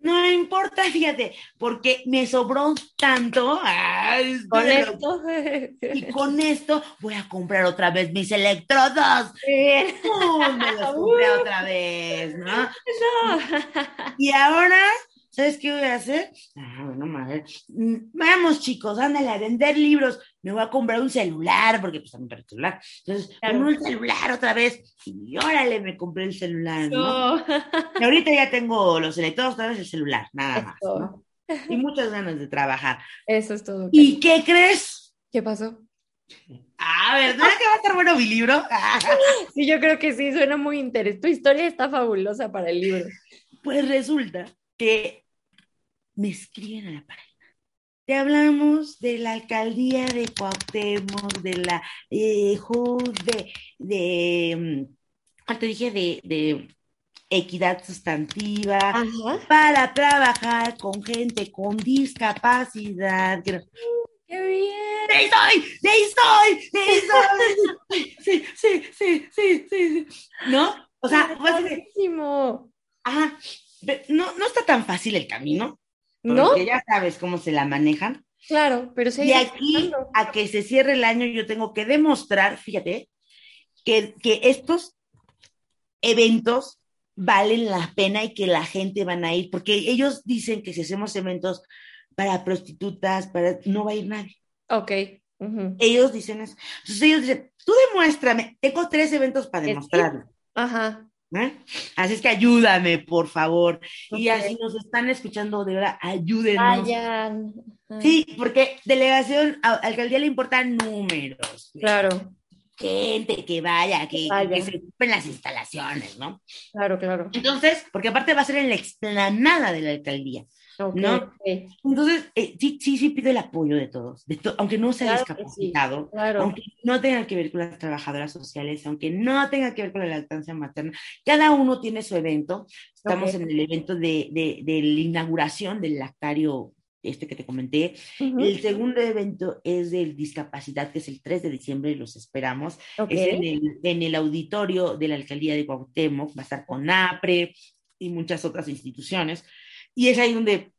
no importa, fíjate, porque me sobró tanto. con esto. Y con esto voy a comprar otra vez mis electrodos. me los compré otra vez, ¿no? No. Y ahora ¿Sabes qué voy a hacer? Ah, bueno, madre. Mm, vamos, chicos, ándale a vender libros. Me voy a comprar un celular, porque pues también para el celular. Entonces, claro. un celular otra vez. Y órale, me compré el celular, ¿no? Y ahorita ya tengo los electrodos, otra vez el celular, nada más, ¿no? Y muchas ganas de trabajar. Eso es todo. ¿Y qué crees? ¿Qué pasó? Ah, ¿verdad que va a estar bueno mi libro? sí, yo creo que sí, suena muy interesante. Tu historia está fabulosa para el libro. Pues resulta que me escriben a la página. Te hablamos de la alcaldía de Cuauhtémoc, de la eh, de, de, mm, te dije? De, equidad sustantiva, para trabajar con gente con discapacidad. ¡Qué bien! ¡De ahí estoy! ¡De ahí estoy! ¡De ahí estoy! Sí, sí, sí, sí, sí, ¿No? O sea, buenísimo. Ajá, no, no está tan fácil el camino, porque ya sabes cómo se la manejan. Claro, pero Y aquí, a que se cierre el año, yo tengo que demostrar, fíjate, que, que estos eventos valen la pena y que la gente van a ir, porque ellos dicen que si hacemos eventos para prostitutas, para no va a ir nadie. Ok. Ellos dicen eso. Entonces ellos dicen, tú demuéstrame, tengo tres eventos para demostrarlo. Ajá. ¿Eh? Así es que ayúdame, por favor. Y así nos están escuchando, de verdad, ayúdenos. Vayan. Sí, porque delegación, a, alcaldía le importan números. Claro. Gente que vaya, que, que, se ocupen las instalaciones, ¿no? Claro, claro. Entonces, porque aparte va a ser en la explanada de la alcaldía. ¿No? Entonces, eh, sí, sí, sí pido el apoyo de todos, de aunque no sea discapacitado, aunque no tenga que ver con las trabajadoras sociales, aunque no tenga que ver con la lactancia materna, cada uno tiene su evento. Estamos en el evento de, de, de, la inauguración del lactario este que te comenté. El segundo evento es del discapacidad, que es el 3 de diciembre, y los esperamos. Es en el, en el, auditorio de la alcaldía de Cuauhtémoc, va a estar con APRE y muchas otras instituciones. Y es ahí donde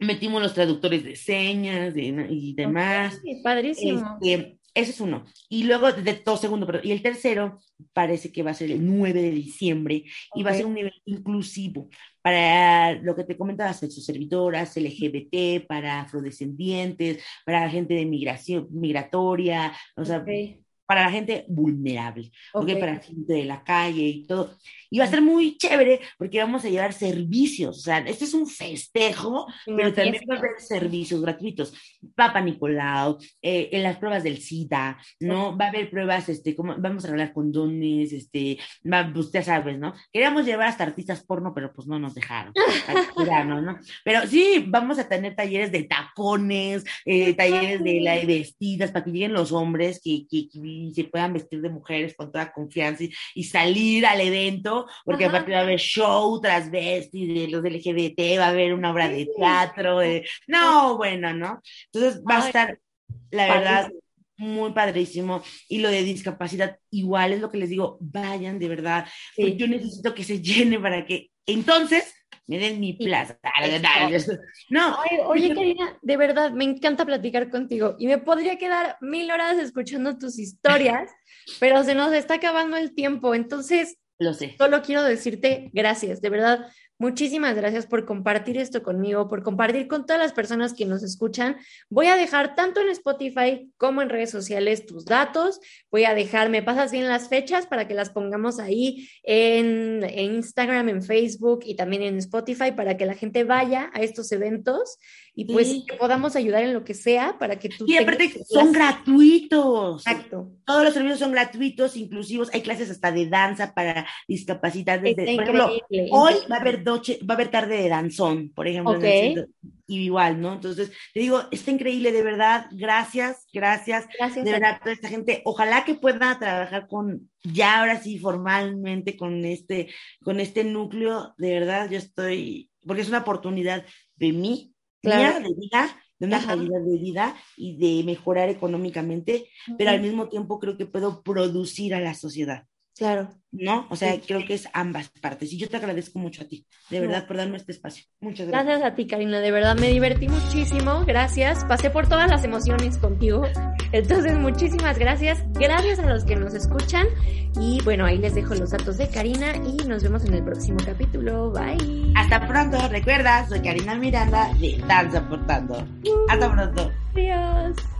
metimos los traductores de señas y demás. padrísimo. Este, ese es uno. Y luego, de todo segundo, pero, y el tercero parece que va a ser el 9 de diciembre y va a ser un nivel inclusivo para lo que te comentaba, servidoras LGBT, para afrodescendientes, para gente de migración migratoria, o sea, para la gente vulnerable, okay. para la gente de la calle y todo. Y va a ser muy chévere porque vamos a llevar servicios, o sea, este es un festejo, pero también va a haber servicios gratuitos. Papa Nicolau, eh, en las pruebas del SIDA, ¿no? Va a haber pruebas, este, como, vamos a hablar condones, este, va, pues ya sabes, ¿no? Queríamos llevar hasta artistas porno, pero pues no nos dejaron. Pero sí, vamos a tener talleres de tacones, eh, talleres de, la, de vestidas, para que lleguen los hombres que, que, que se puedan vestir de mujeres con toda confianza y, y salir al evento porque aparte va a haber show transvesti de los LGBT, va a haber una obra de teatro, no, bueno, ¿no? Entonces va a estar, la verdad, muy padrísimo. Y lo de discapacidad, igual es lo que les digo, vayan de verdad. Pues yo necesito que se llene para que entonces me den mi plaza. No. oye, Karina, de verdad, me encanta platicar contigo y me podría quedar mil horas escuchando tus historias, pero se nos está acabando el tiempo. Entonces, lo sé. Solo quiero decirte gracias, de verdad. Muchísimas gracias por compartir esto conmigo, por compartir con todas las personas que nos escuchan. Voy a dejar tanto en Spotify como en redes sociales tus datos. Voy a dejar, me pasas bien las fechas para que las pongamos ahí en, Instagram, en Facebook y también en Spotify para que la gente vaya a estos eventos y pues que podamos ayudar en lo que sea para que tú... Y aparte son gratuitos. Exacto. Todos los servicios son gratuitos, inclusivos. Hay clases hasta de danza para discapacidades. por ejemplo, hoy va a haber va a haber tarde de danzón, por ejemplo. y igual, ¿no? Entonces, te digo, está increíble, de verdad, gracias, gracias. Gracias. De verdad, toda esta gente, ojalá que pueda trabajar con, ya ahora sí, formalmente, con este, con este núcleo, de verdad, yo estoy, porque es una oportunidad de mí, de vida, de una calidad de vida y de mejorar económicamente, pero al mismo tiempo creo que puedo producir a la sociedad. Claro. ¿No? O sea, creo que es ambas partes. Y yo te agradezco mucho a ti, de verdad, por darme este espacio. Muchas gracias. Gracias a ti, Karina, de verdad me divertí muchísimo. Gracias. Pasé por todas las emociones contigo. Entonces, muchísimas gracias. Gracias a los que nos escuchan. Y bueno, ahí les dejo los datos de Karina y nos vemos en el próximo capítulo. Bye. Hasta pronto. Recuerda, soy Karina Miranda de Danza Portando. Hasta pronto. Adiós.